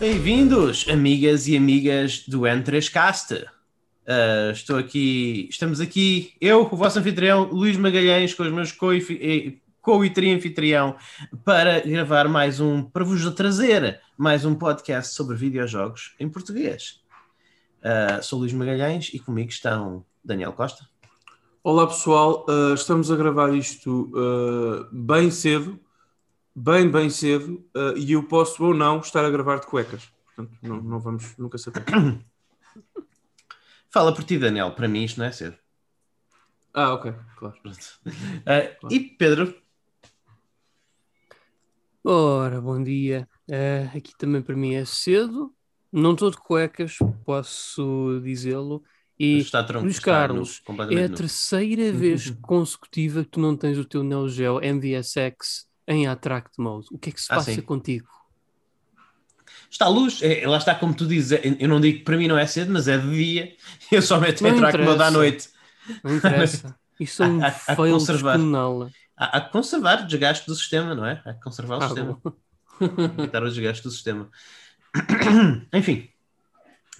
Bem-vindos, amigas e amigas do N3Cast. Uh, estou aqui, estamos aqui, eu, o vosso anfitrião, Luís Magalhães, com os meus co e tri-anfitrião, para gravar mais um, para vos trazer mais um podcast sobre videojogos em português. Uh, sou Luís Magalhães e comigo estão Daniel Costa. Olá pessoal, uh, estamos a gravar isto bem cedo, bem, bem cedo, e eu posso ou não estar a gravar de cuecas. Portanto, não, não vamos nunca saber. Fala por ti, Daniel. Para mim isto não é cedo. Ah, ok, claro. Uh, claro. E Pedro? Ora, bom dia. Uh, aqui também para mim é cedo. Não estou de cuecas, posso dizê-lo. E está tronco, Luís Carlos, é a terceira vez consecutiva que tu não tens o teu Neo Geo MVSX em Attract Mode. O que é que se ah, passa sim. contigo? Está a luz, é, lá está como tu dizes, é, eu não digo que para mim não é cedo, mas é de dia, eu só meto em track mode à noite. Não interessa, isso é um há, há, fail conservar. Há, há que conservar o desgaste do sistema, não é? Há que conservar o ah, sistema. Evitar o desgaste do sistema. Enfim,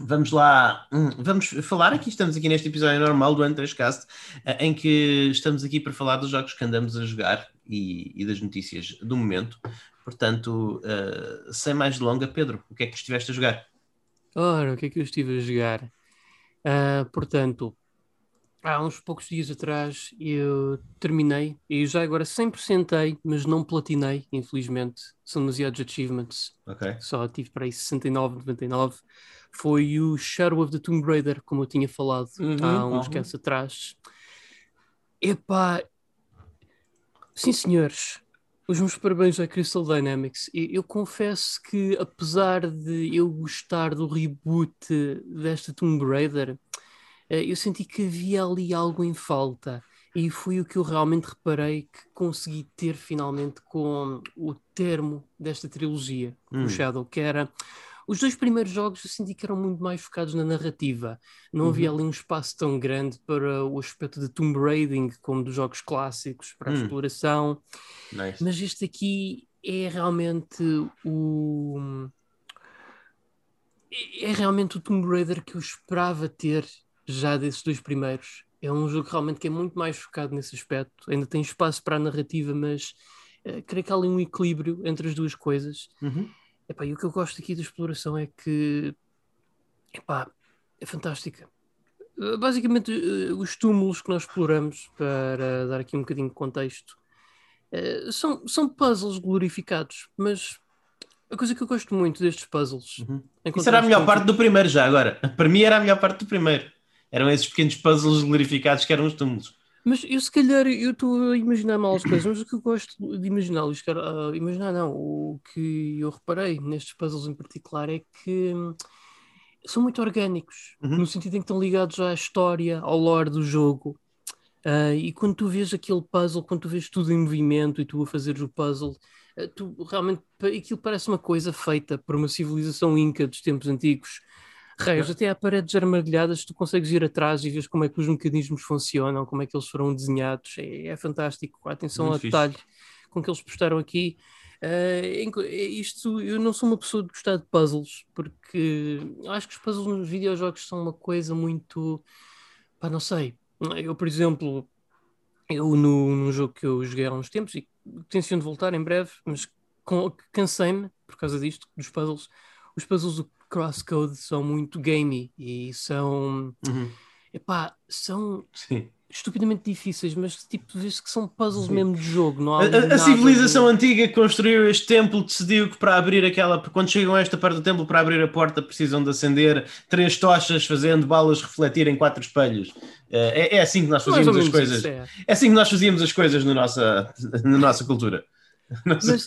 vamos lá, hum, vamos falar aqui, estamos aqui neste episódio normal do N3Cast, eh, em que estamos aqui para falar dos jogos que andamos a jogar e, e das notícias do momento. Portanto, uh, sem mais delonga, Pedro, o que é que estiveste a jogar? Ora, o que é que eu estive a jogar? Uh, portanto, há uns poucos dias atrás eu terminei, e já agora 100%ei, mas não platinei, infelizmente. São demasiados achievements. Okay. Só tive para aí 69, 99. Foi o Shadow of the Tomb Raider, como eu tinha falado uhum, há uns uhum. anos atrás. Epá, sim senhores, os meus parabéns à Crystal Dynamics. Eu, confesso que, apesar de eu gostar do reboot desta Tomb Raider, eh, eu senti que havia ali algo em falta. E foi o que eu realmente reparei que consegui ter finalmente com o termo desta trilogia, hum. o Shadow, que era os dois primeiros jogos eu senti que eram muito mais focados na narrativa. Não uhum. havia ali um espaço tão grande para o aspecto de tomb raiding como dos jogos clássicos, para a hum. exploração. Nice. Mas este aqui é realmente o. É realmente o Tomb Raider que eu esperava ter já desses dois primeiros. É um jogo realmente que é muito mais focado nesse aspecto. Ainda tem espaço para a narrativa, mas uh, creio que há ali um equilíbrio entre as duas coisas. Uhum. Epá, e o que eu gosto aqui da exploração é que epá, é fantástica. Eh, basicamente, eh, os túmulos que nós exploramos, para dar aqui um bocadinho de contexto, eh, são, são puzzles glorificados, mas a coisa que eu gosto muito destes puzzles. Uhum. Isso era a melhor parte do primeiro, já agora. Para mim era a melhor parte do primeiro. Eram esses pequenos puzzles glorificados que eram os túmulos. Mas eu se calhar eu estou a imaginar mal as coisas, mas o que eu gosto de imaginar, Luís, uh, imaginar não, o que eu reparei nestes puzzles em particular é que hum, são muito orgânicos, uhum. no sentido em que estão ligados à história, ao lore do jogo. Uh, e quando tu vês aquele puzzle, quando tu vês tudo em movimento e tu a fazeres o puzzle, uh, tu realmente aquilo parece uma coisa feita por uma civilização inca dos tempos antigos Reis, até há paredes armadilhadas, tu consegues ir atrás e ver como é que os mecanismos funcionam, como é que eles foram desenhados. É, é fantástico. A atenção Muito ao fixe. detalhe com que eles postaram aqui. Uh, isto, eu não sou uma pessoa de gostar de puzzles, porque eu acho que os puzzles nos videojogos são uma coisa muito. pá, não sei. Eu, por exemplo, eu no, num jogo que eu joguei há uns tempos e tenciono de voltar em breve, mas cansei-me por causa disto, dos puzzles. Os puzzles do Crosscode são muito gamey e são. Uhum. Epá, são. Sim estupidamente difíceis, mas tipo, vês que são puzzles Sim. mesmo de jogo. Não há a, a civilização de... antiga que construiu este templo decidiu que para abrir aquela, quando chegam a esta parte do templo, para abrir a porta, precisam de acender três tochas, fazendo balas refletir em quatro espelhos. Eh, é, é assim que nós fazíamos as coisas. É. é. assim que nós fazíamos as coisas na nossa, na nossa cultura. Nossa... Mas,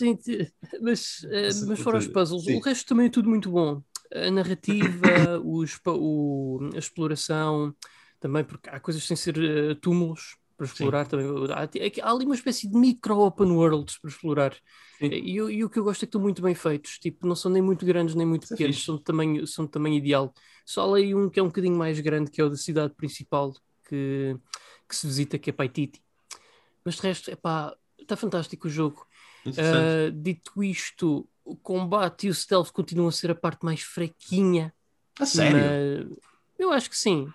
mas, eh, mas fora os puzzles, Sim. o resto também é tudo muito bom a narrativa, os, o, a exploração, também porque há coisas sem ser uh, túmulos para explorar Sim. também. Há, há, ali uma espécie de micro open worlds para explorar. E, e, o que eu gosto é que estão muito bem feitos. Tipo, não são nem muito grandes nem muito é pequenos, são de, tamanho, são de tamanho ideal. Só ali um que é um bocadinho mais grande, que é o da cidade principal que, que se visita, que é Paititi. Mas de resto, é pá, está fantástico o jogo. Uh, dito isto, o combate e o stealth continuam a ser a parte mais fraquinha. A sério? Mas eu acho que sim.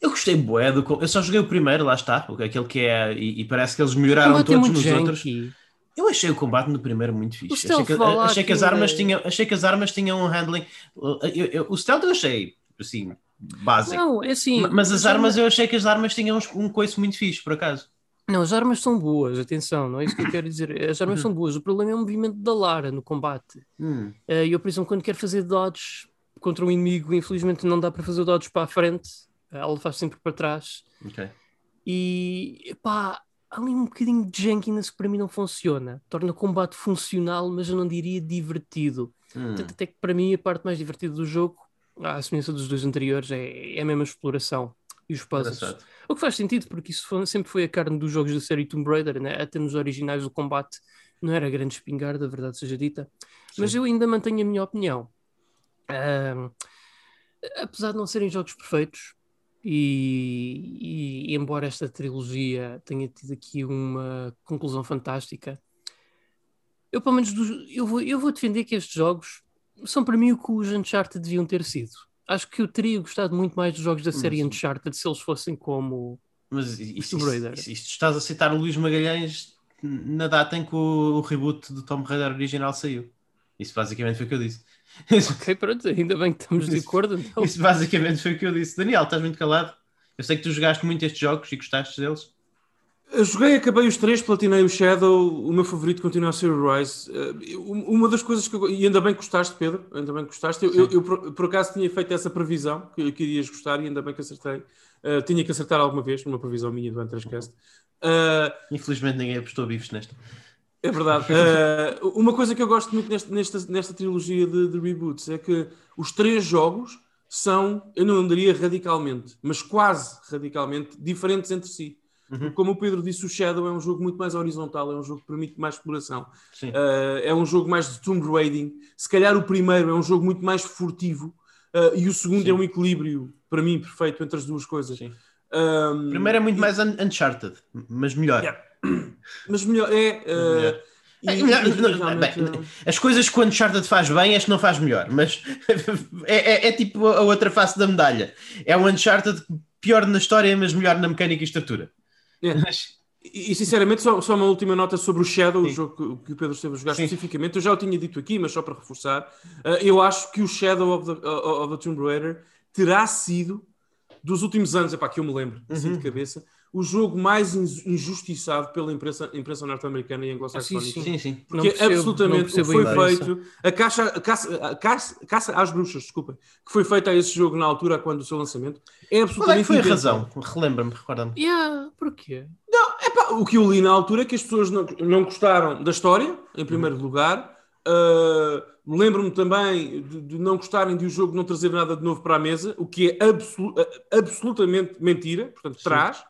Eu gostei bué do. Eu só joguei o primeiro, lá está, porque aquele que é. E, e parece que eles melhoraram é todos nos outros. janky. Eu achei o combate no primeiro muito fixe. Achei que, achei que as armas é- tinham, achei que as armas tinham um handling. eu- eu- o stealth eu achei assim, básico. Não, é assim. Ma- Mas as armas, eu achei que as armas tinham uns- um coice muito fixe, por acaso. Não, as armas são boas, atenção, não é isso que eu quero dizer. As armas são boas. O problema é o movimento da Lara no combate. Hum, Eh, eu, por exemplo, quando quero fazer dodge contra um inimigo, infelizmente não dá para fazer dodge para a frente, ela faz sempre para trás. ok. E pá, há ali um bocadinho de jankiness que para mim não funciona. Torna o combate funcional, mas eu não diria divertido. Hum, Tanto até que para mim a parte mais divertida do jogo, à semelhança dos dois anteriores, é, é a mesma exploração e os puzzles. engraçado. O que faz sentido, porque isso foi- sempre foi a carne dos jogos da série Tomb Raider, né? até nos originais o combate não era grande espingarda, a verdade seja dita. Mas Sim. eu ainda mantenho a minha opinião. Ahm, apesar de não serem jogos perfeitos, e, e- embora esta trilogia tenha tido aqui uma conclusão fantástica, eu pelo menos dos- eu, vou, eu vou defender que estes jogos são para mim o que os Uncharted deviam ter sido. Acho que eu teria gostado muito mais dos jogos da série Mas- Uncharted se eles fossem como Mas isto, Raider. isto, isto estás a citar o Luís Magalhães na data em que o, o reboot do Tomb Raider original saiu. Isso basicamente foi o que eu disse. Ok, pronto, ainda bem que estamos de acordo. Então. Isso basicamente foi o que eu disse. Daniel, estás muito calado? Eu sei que tu jogaste muito estes jogos e gostaste deles. Eu joguei, acabei os três, platinei o Shadow, o meu favorito continua a ser o Rise. Eh, uma das coisas que eu, e ainda bem que gostaste, Pedro, ainda bem que gostaste. Eu, eu- eu por, por acaso tinha feito essa previsão que, que irias gostar e ainda bem que acertei. Eh, tinha que acertar alguma vez, numa previsão minha do Antrascast. Uh, Infelizmente ninguém apostou bifes nesta. é verdade. Eh, uma coisa que eu gosto muito nesta, nesta, nesta trilogia de, de reboots é que os três jogos são, eu não diria radicalmente, mas quase radicalmente diferentes entre si. Uhum. Como o Pedro disse, o Shadow é um jogo muito mais horizontal, é um jogo que permite mais exploração. Uh, é um jogo mais de tomb raiding. Se calhar o primeiro é um jogo muito mais furtivo uh, e o segundo Sim. é um equilíbrio, para mim, perfeito entre as duas coisas. Um, Primeiro é muito mais un- Uncharted, mas melhor. Yeah. Mas melhor é. uh, Melhor. e- É, e não, realmente, bem, As coisas que o Uncharted faz bem, este não faz melhor, mas é, é- é tipo a outra face da medalha. É um Uncharted pior na história, mas melhor na mecânica e estrutura. É. Mas- E, e, sinceramente, só, só uma última nota sobre o Shadow, Sim. o jogo que, que o Pedro esteve a jogar Sim. especificamente. Eu já o tinha dito aqui, mas só para reforçar. uh, eu acho que o Shadow of the, of the Tomb Raider terá sido, dos últimos anos, epá, que eu me lembro, assim Uhum. de cabeça, o jogo mais in- injustiçado pela imprensa, imprensa norte-americana e anglo-saxónica. Ah, sim, Sim, sim. Não Porque percebo- não absolutamente o que foi ainda isso. feito, a caça, a caça, a caça, caça às bruxas, desculpa, que foi feita a esse jogo na altura, quando o seu lançamento, é Qual é absolutamente que foi a razão? Relembra-me, recorda-me. Yeah, porquê? Epá, o que eu li na altura é que as pessoas não, não gostaram da história, em primeiro lugar. Uh, Lembro-me também de, de não gostarem de o jogo não trazer nada de novo para a mesa, o que é absolu- a- absolutamente mentira. Portanto, traz.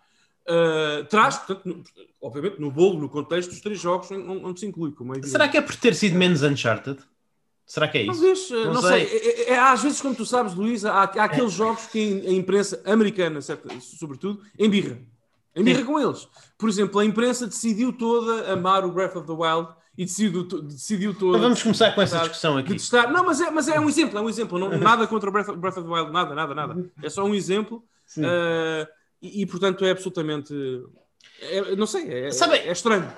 Uh, traz, portanto, no- obviamente, no bolo, no contexto dos três jogos onde, se inclui. Como é evidente. Será que é por ter sido menos Uncharted? Será que é isso? Talvez, Não não, sei. sei. É- é- é- às vezes, como tu sabes, Luís, há, há aqueles jogos que a imprensa americana, certo, sobretudo, embirra. Embirra com eles. Por exemplo, a imprensa decidiu toda amar o Breath of the Wild e decidiu, decidiu toda. Vamos começar com essa discussão aqui. testar. Não, mas é, mas é um exemplo, é um exemplo. Não, nada contra o Breath, of- Breath of the Wild, nada, nada, nada. É só um exemplo. Sim. uh, e, e, portanto, é absolutamente. é- não sei, é, Sabe- é estranho.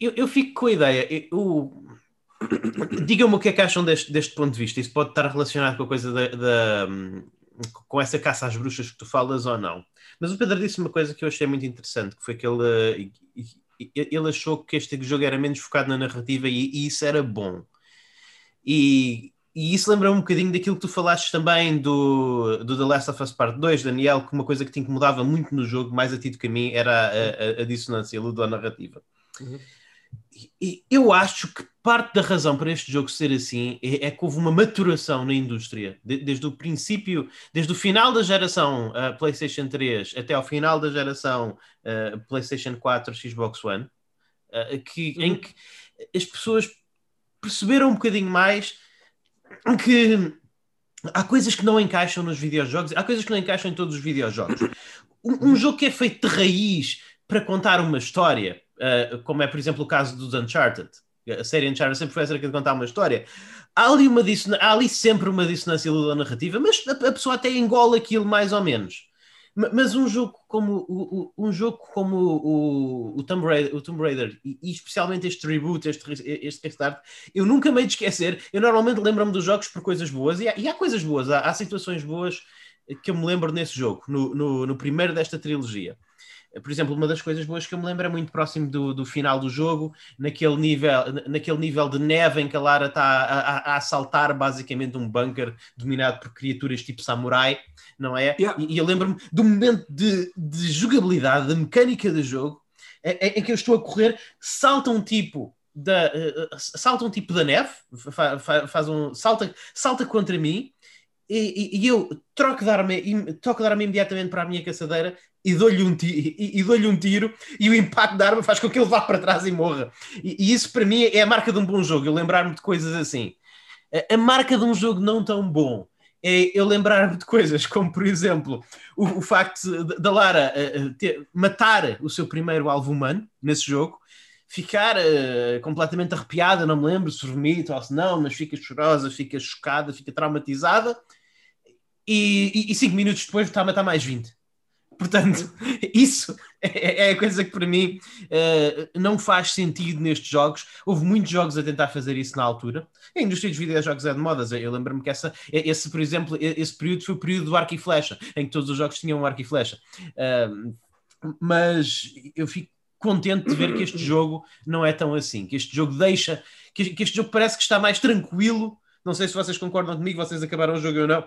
Eu, eu fico com a ideia. Digam-me o que é que acham deste, deste ponto de vista. Isso pode estar relacionado com a coisa da, da- com essa caça às bruxas que tu falas ou não. Mas o Pedro disse uma coisa que eu achei muito interessante, que foi que ele, ele achou que este jogo era menos focado na narrativa e, e isso era bom. E, e isso lembra um bocadinho daquilo que tu falaste também do, do The Last of Us Part 2, Daniel, que uma coisa que te incomodava muito no jogo, mais a ti do que a mim, era a, a, a dissonância ludonarrativa. Uhum. E eu acho que parte da razão para este jogo ser assim é, é que houve uma maturação na indústria, de- desde o princípio, desde o final da geração uh, PlayStation 3 até ao final da geração uh, PlayStation 4, Xbox One, uh, que, em Uhum. que as pessoas perceberam um bocadinho mais que há coisas que não encaixam nos videojogos, há coisas que não encaixam em todos os videojogos. Um, um jogo que é feito de raiz para contar uma história, uh, como é, por exemplo, o caso dos Uncharted, A série Uncharted sempre foi acerca de contar uma história. Há ali, uma há ali sempre uma dissonância narrativa, mas a, a pessoa até engola aquilo mais ou menos. Mas um jogo como o, um jogo como o, o, Tomb Raider, o Tomb Raider e, e, especialmente este reboot, este, este restart, eu nunca me hei de esquecer. Eu normalmente lembro-me dos jogos por coisas boas e há, e há coisas boas, há, há, situações boas que eu me lembro nesse jogo, no, no, no primeiro desta trilogia por exemplo, uma das coisas boas que eu me lembro é muito próximo do, do final do jogo, naquele nível, naquele nível de neve em que a Lara está a, a, a assaltar basicamente um bunker dominado por criaturas tipo samurai, não é? Yeah. E, e, eu lembro-me do momento de, de jogabilidade, da mecânica do jogo, em, em, que eu estou a correr, salta um tipo da, uh, salta um tipo da neve, fa, faz um, salta, salta contra mim, e, e, e, eu troco de arma, troco de arma imediatamente para a minha caçadeira e dou-lhe um, tiro, e, e dou um tiro e o impacto da arma faz com que ele vá para trás e morra. E, e isso para mim é a marca de um bom jogo, eu lembrar-me de coisas assim. A, a, marca de um jogo não tão bom é eu lembrar-me de coisas como, por exemplo, o, o facto da Lara uh, ter, matar o seu primeiro alvo humano nesse jogo, ficar uh, completamente arrepiada, não me lembro se vomita ou se não, mas fica chorosa, fica chocada, fica traumatizada e, e, e cinco minutos depois está a matar mais 20. Portanto, isso é, é a coisa que para mim uh, não faz sentido nestes jogos. Houve muitos jogos a tentar fazer isso na altura. A indústria dos videojogos é de modas. Eu lembro-me que essa, esse, por exemplo, esse período foi o período do arco e flecha, em que todos os jogos tinham um arco e flecha. Uh, mas eu fico contente de ver que este jogo não é tão assim, que este jogo deixa, que, que este jogo parece que está mais tranquilo. Não sei se vocês concordam comigo, vocês acabaram o jogo ou não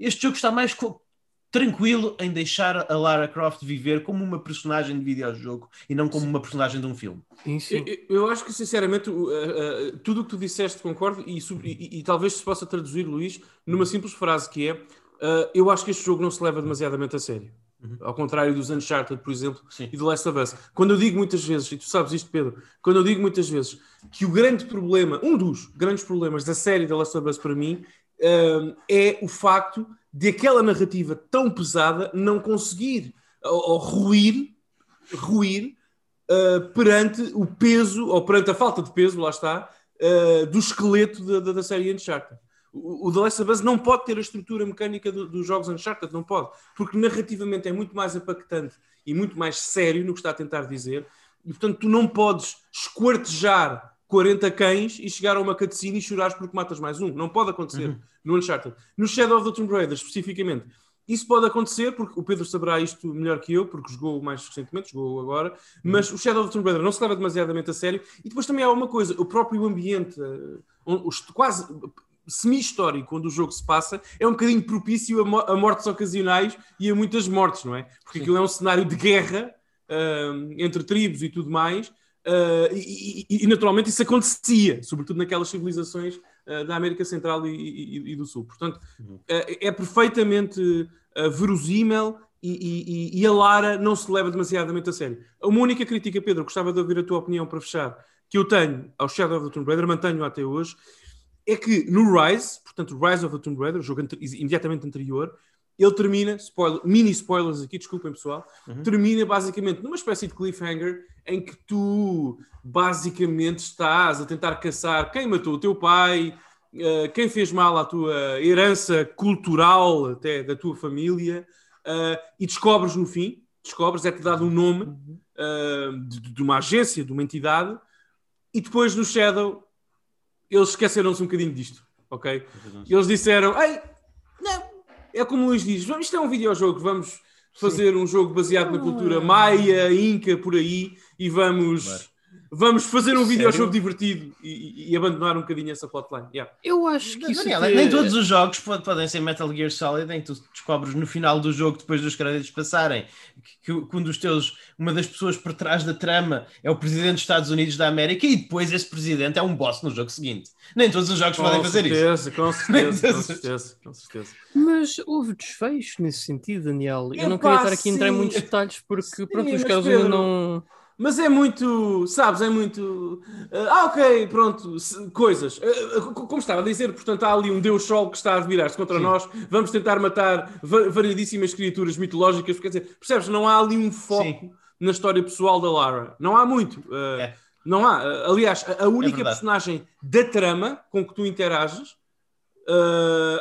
este jogo está mais tranquilo em deixar a Lara Croft viver como uma personagem de videojogo e não como uma personagem de um filme. Eu, eu, acho que, sinceramente, uh, uh, tudo o que tu disseste concordo e, e, e, talvez se possa traduzir, Luís, numa simples frase que é uh, eu acho que este jogo não se leva demasiadamente a sério. Uhum. Ao contrário dos Uncharted, por exemplo, Sim. e do Last of Us. Quando eu digo muitas vezes, e tu sabes isto, Pedro, quando eu digo muitas vezes que o grande problema, um dos grandes problemas da série da Last of Us para mim, é o facto de aquela narrativa tão pesada não conseguir ou, ou ruir, ruir uh, perante o peso, ou perante a falta de peso, lá está, uh, do esqueleto da, da, da série Uncharted. O, o The Last of Us não pode ter a estrutura mecânica do, dos jogos Uncharted, não pode, porque narrativamente é muito mais impactante e muito mais sério no que está a tentar dizer, e portanto tu não podes esquartejar 40 cães e chegar a uma cutscene e chorares porque matas mais um. Não pode acontecer uhum. no Uncharted. No Shadow of the Tomb Raider, especificamente, isso pode acontecer, porque o Pedro saberá isto melhor que eu, porque jogou mais recentemente, jogou agora, mas uhum. o Shadow of the Tomb Raider não se leva demasiadamente a sério. E depois também há uma coisa, o próprio ambiente, uh, quase semi-histórico onde o jogo se passa, é um bocadinho propício a, mo a, mortes ocasionais e a muitas mortes, não é? Porque Sim. aquilo é um cenário de guerra uh, entre tribos e tudo mais, Uh, e, e, e, naturalmente isso acontecia, sobretudo naquelas civilizações uh, da América Central e, e do Sul. Portanto, uhum. uh, é perfeitamente verosímil e, a Lara não se leva demasiadamente a sério. Uma única crítica, Pedro, gostava de ouvir a tua opinião para fechar, que eu tenho ao Shadow of the Tomb Raider, mantenho até hoje, é que no Rise, portanto, Rise of the Tomb Raider, o jogo imediatamente anterior, ele termina, spoiler, mini spoilers aqui, desculpem pessoal, uhum. termina basicamente numa espécie de cliffhanger em que tu basicamente estás a tentar caçar quem matou o teu pai, uh, quem fez mal à tua herança cultural até da tua família, uh, e descobres no fim, descobres, é-te dado um nome uh, de, de, uma agência, de uma entidade, e depois no Shadow eles esqueceram-se um bocadinho disto, ok? E eles disseram, ei, é como o Luís diz, isto é um videojogo, vamos fazer Sim. um jogo baseado na cultura ah. maia, inca, por aí, e vamos, claro. Vamos fazer um videojogo divertido e, e, abandonar um bocadinho essa plotline. Yeah. Eu acho que isso Daniel, nem todos os jogos podem ser Metal Gear Solid, em que tu descobres no final do jogo, depois dos créditos passarem, que, que um dos teus, uma das pessoas por trás da trama é o presidente dos Estados Unidos da América e depois esse presidente é um boss no jogo seguinte. Nem todos os jogos com podem fazer certeza, isso. Com certeza, com certeza, com certeza. Mas houve desfecho nesse sentido, Daniel. Eu, não queria estar aqui a entrar em muitos detalhes porque sim, pronto, os casos ainda não. Mas é muito, sabes, é muito. Uh, ah, ok, pronto, coisas. Uh, como estava a dizer, portanto, há ali um Deus Sol que está a virar-se contra Sim. nós. Vamos tentar matar variedíssimas criaturas mitológicas. Quer dizer, percebes? Não há ali um foco Sim. na história pessoal da Lara. Não há muito. Uh, é. Não há. Aliás, a, a única verdade. personagem da trama com que tu interages.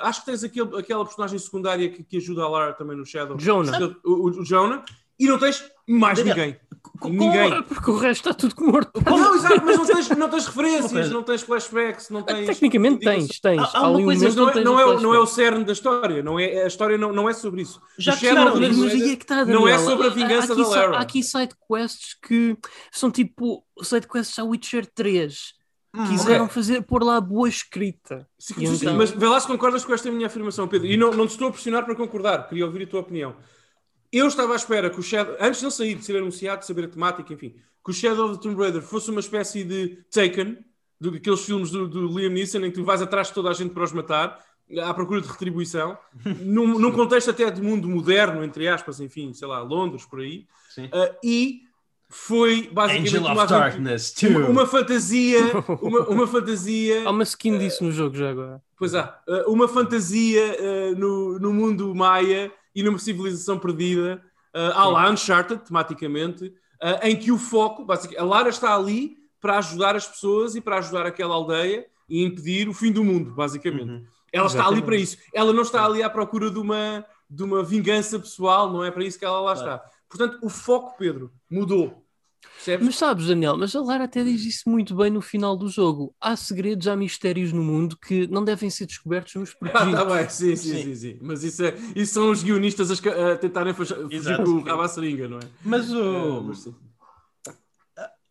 acho que tens aquele, aquela personagem secundária que, que ajuda a Lara também no Shadow. Jonah. O, o, o Jonah. E não tens mais Daniel, ninguém. Ninguém. Porque o resto está tudo morto. Não, exato, mas não tens, não tens referências, não tens flashbacks, não tens. Tecnicamente tens, tens. Há- há uma um coisa, Mas não é, não, o é, o- não é o cerne da história, não é, a história não, não é sobre isso. Já Shadow chegaram Mas, aí é que está, Não é sobre a vingança da Lara. Há aqui sidequests que são tipo sidequests a Witcher 3. Hum, Quiseram ok. fazer pôr lá boa escrita. Sim, sim, sim, então- Mas vê lá se concordas com esta minha afirmação, Pedro. E não, não te estou a pressionar para concordar, queria ouvir a tua opinião. Eu estava à espera que o Shadow, antes de ele sair, de ser anunciado, de saber a temática, enfim, que o Shadow of the Tomb Raider fosse uma espécie de Taken, do- daqueles filmes do, do Liam Neeson em que tu vais atrás de toda a gente para os matar, à procura de retribuição, num, num contexto até de mundo moderno, entre aspas, enfim, sei lá, Londres, por aí. Sim. Ah, e foi basicamente Angel uma, Darkness uma, 2. uma fantasia, uma, uma fantasia Há uma skin disso no jogo já agora. Pois há, uh, uma fantasia uh, no, no mundo maia e numa civilização perdida, uh, à la Uncharted, tematicamente, uh, em que o foco, basicamente, a Lara está ali para ajudar as pessoas e para ajudar aquela aldeia e impedir o fim do mundo, basicamente. Uhum. Ela está ali Exatamente. para isso. Ela não está ali à procura de uma, de uma vingança pessoal, não é para isso que ela lá está. Portanto, o foco, Pedro, mudou. Percebes? Mas sabes, Daniel, mas a Lara até diz isso muito bem no final do jogo. Há segredos, há mistérios no mundo que não devem ser descobertos nos Ah, protegidos. tá bem, sim, sim, Sim. sim, sim. Mas isso, é, isso são os guionistas a, a tentarem fugir com o rabo à seringa, não é? Mas É, o. mas sim.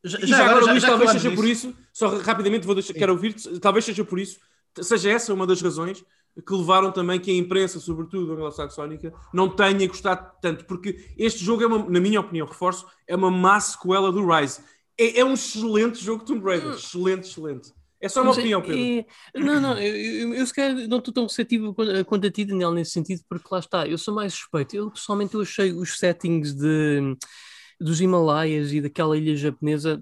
Já, E já, agora, Luís, já talvez seja por disso. isso, só rapidamente vou deixar, quero ouvir talvez seja por isso, seja essa uma das razões que levaram também que a imprensa, sobretudo a anglo-saxónica, não tenha gostado tanto, porque este jogo é uma, na minha opinião, reforço, é uma má sequela do Rise. É, é um excelente jogo Tomb Raider, excelente, excelente. É só uma Mas opinião, Pedro. é- não, não, eu, eu, eu se calhar não estou tão receptivo quanto quanto a ti, Daniel, nesse sentido, porque lá está, eu sou mais suspeito. Eu pessoalmente eu achei os settings de, dos Himalaias e daquela ilha japonesa,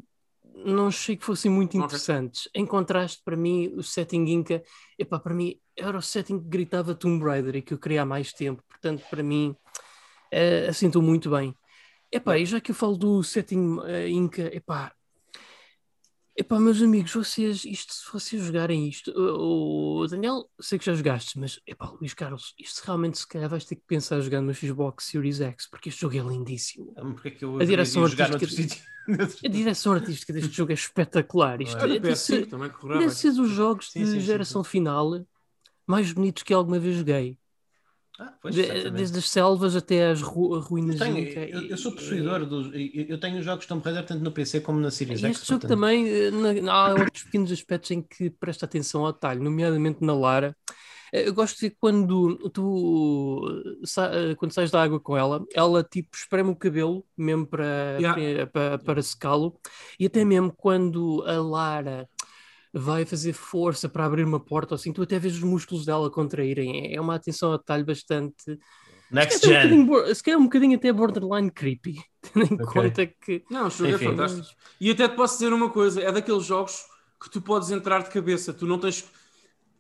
não achei que fossem muito interessantes. Em contraste, para mim, o setting Inca, epá, para mim, era o setting que gritava Tomb Raider e que eu queria há mais tempo. Portanto, para mim, eh, assentou muito bem. Epá, e já que eu falo do setting eh, Inca, epá, Epá, meus amigos, vocês, isto, se vocês jogarem isto, o o Daniel, sei que já jogaste, mas epá, Luís Carlos, isto realmente se calhar vais ter que pensar jogar no Xbox Series X, porque este jogo é lindíssimo. Ah, Porque é que eu A direção artística-? A direção artística deste jogo é espetacular. Isto Olha, é, deve PS5 ser, deve ser dos jogos Sim, de sim, sim, geração final mais bonitos que alguma vez joguei. Ah, pois, De- desde as selvas até às ru ruínas Tenho- Inca. eu, eu sou E- possuidor dos. Eu, eu tenho jogos de Tomb Raider tanto no PC como na Series E X. este jogo portanto- também, eh, na- há outros pequenos aspectos em que presta atenção ao detalhe, nomeadamente na Lara. Eh, Eu gosto de quando tu eh, quando sais da água com ela, ela tipo espreme o cabelo mesmo para, Yeah. para, para secá-lo, e até mesmo quando a Lara vai fazer força para abrir uma porta ou assim, tu até vês os músculos dela contraírem. É uma atenção ao detalhe bastante. Next Se calhar um Gen. bocadinho bo- se calhar um bocadinho até borderline creepy, tendo em Ok. conta que. Não, o jogo é Enfim. fantástico. E até te posso dizer uma coisa: é daqueles jogos que tu podes entrar de cabeça. Tu não tens.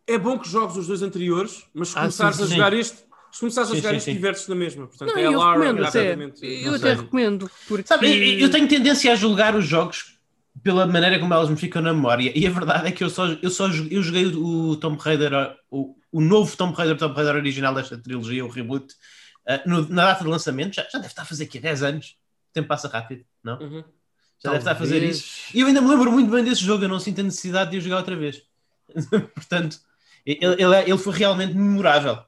É bom que jogues os dois anteriores, mas se Ah, começares sim, a sim. jogar este, se começares a jogar sim, este, sim. divertes na mesma. Portanto, Não, é a eu Lara recomendo até. Eu até recomendo. Porque... Sabe, eu, eu tenho tendência a julgar os jogos pela maneira como elas me ficam na memória. E a verdade é que eu só, eu só joguei, eu joguei o Tomb Raider, o, o novo Tomb Raider, Tomb Raider original desta trilogia, o reboot, ah, no- na data de lançamento. Já, já deve estar a fazer aqui 10 anos. O tempo passa rápido, não? Uhum. Já deve estar a fazer Talvez. isso. E eu ainda me lembro muito bem desse jogo, eu não sinto a necessidade de o jogar outra vez. Portanto, ele, ele, é- ele foi realmente memorável.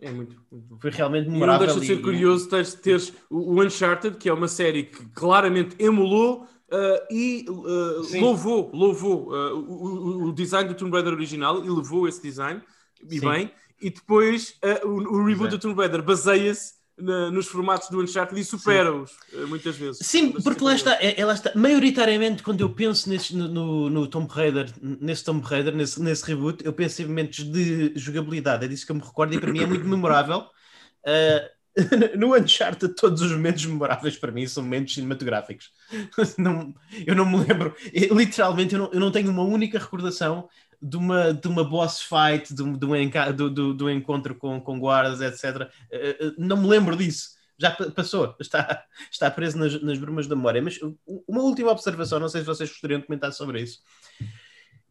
É muito, muito. Foi realmente E não memorável. deixa de ser e- curioso teres, teres o o Uncharted, que é uma série que claramente emulou uh, e uh, louvou, louvou uh, o, o- design do Tomb Raider original e levou esse design, e Sim. bem, e depois uh, o, o reboot é. do Tomb Raider baseia-se nos formatos do Uncharted e supera-os muitas vezes. Sim, porque lá está, é, é lá está. Maioritariamente, quando eu penso nesse, no, no, no Tomb Raider, nesse Tomb Raider, nesse, nesse reboot, eu penso em momentos de jogabilidade. É disso que eu me recordo e para mim é muito memorável. No Uncharted, todos os momentos memoráveis para mim são momentos cinematográficos. Não- eu não me lembro, eu, literalmente, eu não, eu não tenho uma única recordação de uma, de uma boss fight, de um, encontro com, com guardas, etc. Ah, ah, não me lembro disso. já passou, está, está preso nas, nas brumas da memória. Mas uma última observação, não sei se vocês gostariam de comentar sobre isso.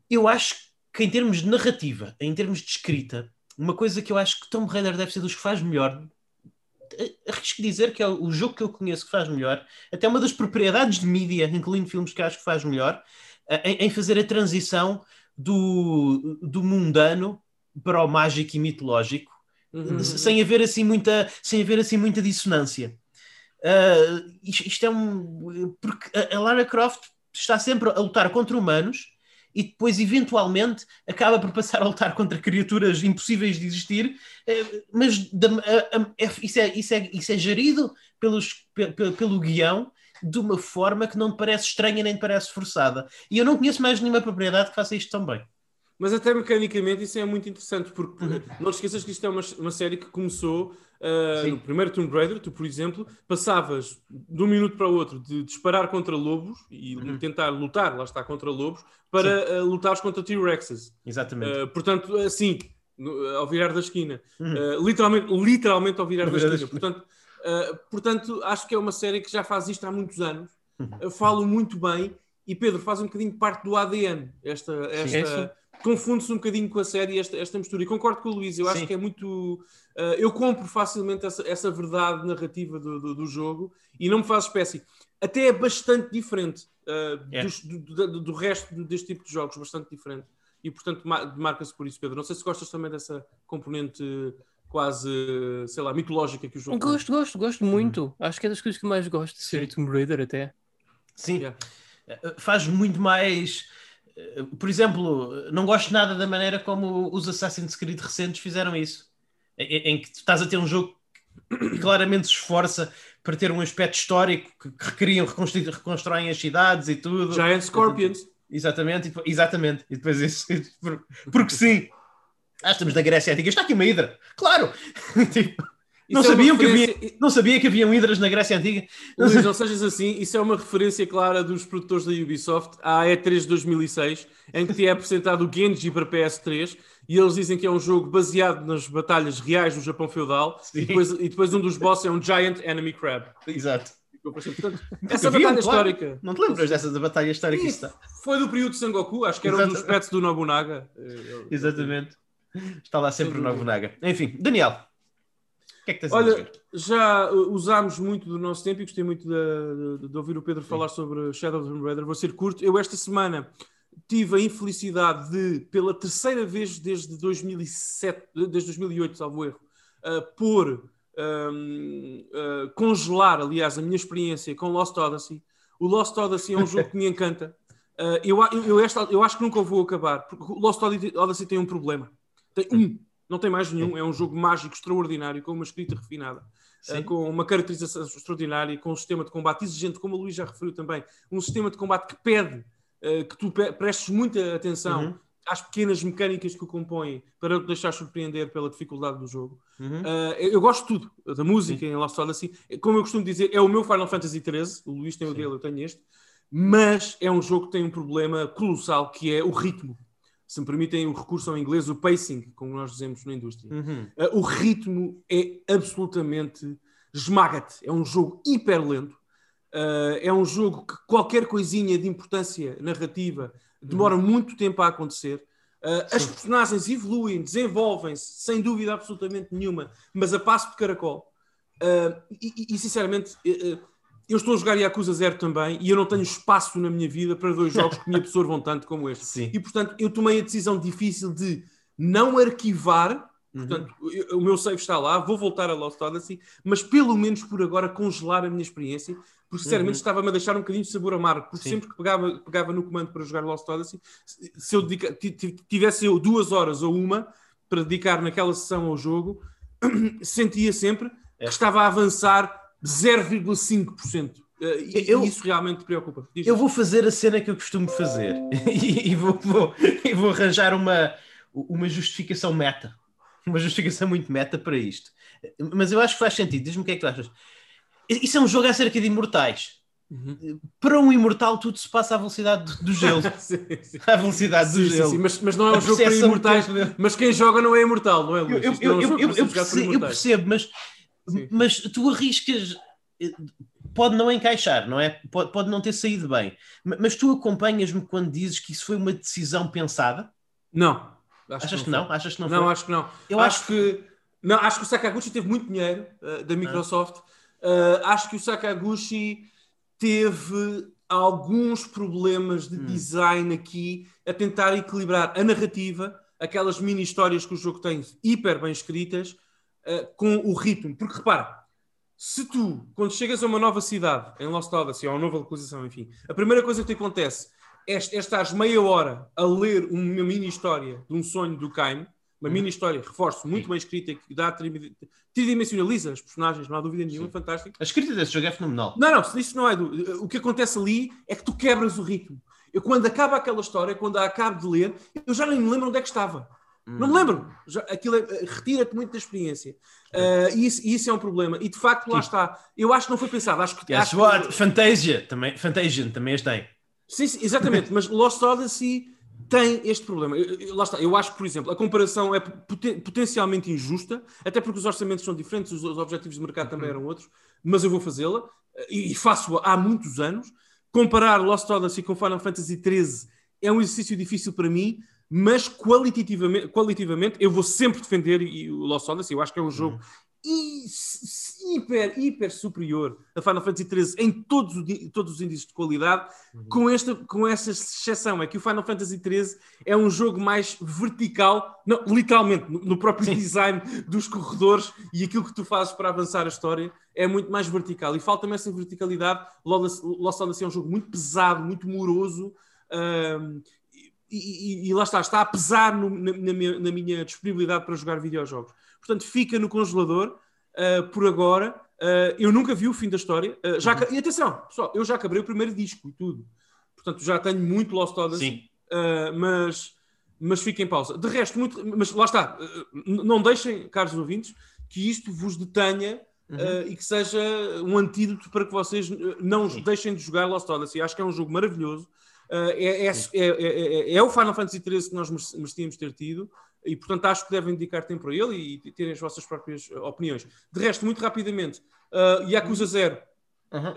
Eu acho que em termos de narrativa, em termos de escrita, uma coisa que eu acho que Tomb Raider deve ser dos que faz melhor, arrisco dizer que é o jogo que eu conheço que faz melhor, até uma das propriedades de mídia, incluindo filmes que acho que faz melhor, eh, em, em fazer a transição do, do mundano para o mágico e mitológico, uhum. sem haver assim muita, sem haver assim muita dissonância. Uh, isto, isto, é um porque a Lara Croft está sempre a lutar contra humanos e depois eventualmente acaba por passar a lutar contra criaturas impossíveis de existir, uh, mas da, uh, é, isso, é, isso, é, isso é gerido pelos, pelo, pelo guião de uma forma que não te parece estranha nem te parece forçada. E eu não conheço mais nenhuma propriedade que faça isto tão bem. Mas até mecanicamente isso é muito interessante, porque uhum. não te esqueças que isto é uma, uma série que começou uh, no primeiro Tomb Raider, tu, por exemplo, passavas de um minuto para o outro de disparar contra lobos e uhum. tentar lutar, lá está, contra lobos, para uh, lutares contra T-Rexes. Exatamente. Uh, portanto, assim, no, ao virar da esquina. Uhum. Uh, literalmente, literalmente ao virar da esquina. Portanto, uh, portanto, acho que é uma série que já faz isto há muitos anos. Uh, falo muito bem. E Pedro faz um bocadinho parte do ADN. Esta, esta, confunde-se um bocadinho com a série esta, esta mistura. E concordo com o Luís, eu Sim. acho que é muito. Uh, eu compro facilmente essa, essa verdade narrativa do, do, do, jogo e não me faz espécie. Até é bastante diferente uh, é. dos, do, do, do, resto deste tipo de jogos, bastante diferente. E portanto marca-se por isso, Pedro. Não sei se gostas também dessa componente quase, sei lá, mitológica que o jogo Gosto, tem. gosto, gosto muito. Hum. Acho que é das coisas que mais gosto de ser Tomb Raider até. Sim. Yeah. Eh, faz muito mais por exemplo, não gosto nada da maneira como os Assassin's Creed recentes fizeram isso, em, em que tu estás a ter um jogo que claramente se esforça para ter um aspecto histórico que, que recriam, reconstroem as cidades e tudo. Giant Scorpions. Exatamente, e, exatamente. E depois isso, porque sim. Ah, estamos na Grécia Antiga, está aqui uma hidra. Claro! tipo, não, é sabiam que havia, não sabia que haviam hidras na Grécia Antiga? Luís, não sejas assim, isso é uma referência clara dos produtores da Ubisoft à E3 de 2006, em que te é apresentado o Genji para PS3 e eles dizem que é um jogo baseado nas batalhas reais do Japão feudal e depois, e depois, um dos bosses é um Giant Enemy Crab. Exato. Portanto, essa batalha histórica. Não te lembras dessa da batalha histórica? Sim, foi do período de Sangoku, acho que era Exato. um dos pets do Nobunaga. Exatamente. Está lá sempre o Nobunaga. Enfim, Daniel, que é que tens Olha, já uh, usámos muito do nosso tempo e gostei muito de, de, de ouvir o Pedro Sim. falar sobre Shadow of the Tomb Raider. Vou ser curto. Eu esta semana tive a infelicidade de, pela terceira vez desde 2007, desde 2008, salvo erro, uh, por um, uh, congelar, aliás, a minha experiência com Lost Odyssey. O Lost Odyssey é um jogo que me encanta. Uh, eu, eu, esta, eu acho que nunca o vou acabar, porque o Lost Odyssey tem um problema. Tem um não tem mais nenhum. É um jogo mágico extraordinário, com uma escrita refinada, uh, com uma caracterização extraordinária, com um sistema de combate exigente, como o Luís já referiu também. Um sistema de combate que pede uh, que tu prestes muita atenção uhum. às pequenas mecânicas que o compõem para te deixar surpreender pela dificuldade do jogo. Uhum. Uh, eu gosto de tudo, da música Sim. em Lost Odyssey. Como eu costumo dizer, é o meu Final Fantasy XIII. O Luís tem o Sim. dele, eu tenho este. Mas é um jogo que tem um problema colossal que é o ritmo se me permitem o recurso ao inglês, o pacing, como nós dizemos na indústria. Uhum. Uh, o ritmo é absolutamente esmaga-te. É um jogo hiper lento. Uh, é um jogo que qualquer coisinha de importância narrativa demora uhum. muito tempo a acontecer. Uh, as personagens evoluem, desenvolvem-se, sem dúvida absolutamente nenhuma, mas a passo de caracol. Uh, e, e, sinceramente, eu estou a jogar Yakuza Zero também e eu não tenho espaço na minha vida para dois jogos que me absorvam tanto como este. Sim. E portanto, eu tomei a decisão difícil de não arquivar. Portanto, uhum. o meu save está lá, vou voltar a Lost Odyssey, mas pelo menos por agora congelar a minha experiência, porque sinceramente uhum. estava-me a deixar um bocadinho de sabor amargo, porque Sim. sempre que pegava, pegava no comando para jogar Lost Odyssey, se eu dedica, tivesse eu duas horas ou uma para dedicar naquela sessão ao jogo, sentia sempre é. que estava a avançar 0,5%. Uh, e eu, isso realmente preocupa. Diz eu vou fazer a cena que eu costumo fazer e, e, vou, vou, e vou arranjar uma, uma justificação meta. Uma justificação muito meta para isto. Mas eu acho que faz sentido. Diz-me o que é que tu achas. Isso é um jogo acerca de imortais. Uhum. Para um imortal, tudo se passa à velocidade do, gelo. sim, sim. À velocidade sim, do gelo. Sim, mas, mas, não é um jogo para imortais. Mas quem joga não é imortal, não é, Luís? Eu, eu, eu, eu, percebo, eu percebo, mas Sim. mas tu arriscas. eh, Pode não encaixar, não é? Pode, pode não ter saído bem. Ma- Mas tu acompanhas-me quando dizes que isso foi uma decisão pensada? Não. Acho Achas que foi. não? Achas que não, Não, acho que não. Eu acho que. Não, acho que o Sakaguchi teve muito dinheiro uh, da Microsoft. Uh, acho que o Sakaguchi teve alguns problemas de design aqui a tentar equilibrar a narrativa, aquelas mini histórias que o jogo tem hiper bem escritas, uh, com o ritmo. Porque repara, se tu, quando chegas a uma nova cidade, em Lost Odyssey, ou a uma nova localização, enfim, a primeira coisa que te acontece é, é estás meia hora a ler uma mini história de um sonho do Caim, uma mini história, reforço, muito bem escrita, que dá tri- tridimensionaliza as personagens, não há dúvida nenhuma, fantástico. A escrita desse jogo é fenomenal. Não, não, isso não é. do- O que acontece ali é que tu quebras o ritmo. Eu, quando acaba aquela história, quando a acabo de ler, eu já nem me lembro onde é que estava. Não me lembro. Já, aquilo é- retira-te muito da experiência. Ah, e, isso, isso é um problema. E de facto, lá está. Eu acho que não foi pensado. Acho que. Guess acho what? que Fantasia também, Fantasian também as tem. sim, sim, exatamente. Mas Lost Odyssey tem este problema. Eu- eu- Lá está. Eu acho que, por exemplo, a comparação é poten- potencialmente injusta, até porque os orçamentos são diferentes, os, os objetivos de mercado também eram outros, mas eu vou fazê-la e, e faço-a há muitos anos. Comparar Lost Odyssey com Final Fantasy XIII é um exercício difícil para mim, mas qualitativamente, qualitativamente eu vou sempre defender e, o Lost Odyssey. Eu acho que é um jogo hi- hiper, hiper superior a Final Fantasy XIII em todos, o todos os índices de qualidade, com, esta, com essa exceção, é que o Final Fantasy XIII é um jogo mais vertical, não, literalmente, no, no próprio design dos corredores e aquilo que tu fazes para avançar a história é muito mais vertical. E falta-me essa verticalidade. Lost Odyssey é um jogo muito pesado, muito moroso, e, e- lá está, está a pesar no- na, na minha, na minha disponibilidade para jogar videojogos. Portanto, fica no congelador uh, por agora. Uh, eu nunca vi o fim da história. Uh, já, ca- E atenção, pessoal, eu já acabei o primeiro disco e tudo. Portanto, já tenho muito Lost Odyssey. Sim. Mas, mas fica em pausa. De resto, muito, mas lá está. não deixem, caros ouvintes, que isto vos detenha uh, e que seja um antídoto para que vocês não deixem de jogar Lost Odyssey. Acho que é um jogo maravilhoso. Uh, é, é, é, é- é- é o Final Fantasy XIII que nós merecíamos ter tido e, portanto, acho que devem dedicar tempo a ele e, terem as vossas próprias uh, opiniões. De resto, muito rapidamente, uh, Yakuza Zero, Uhum.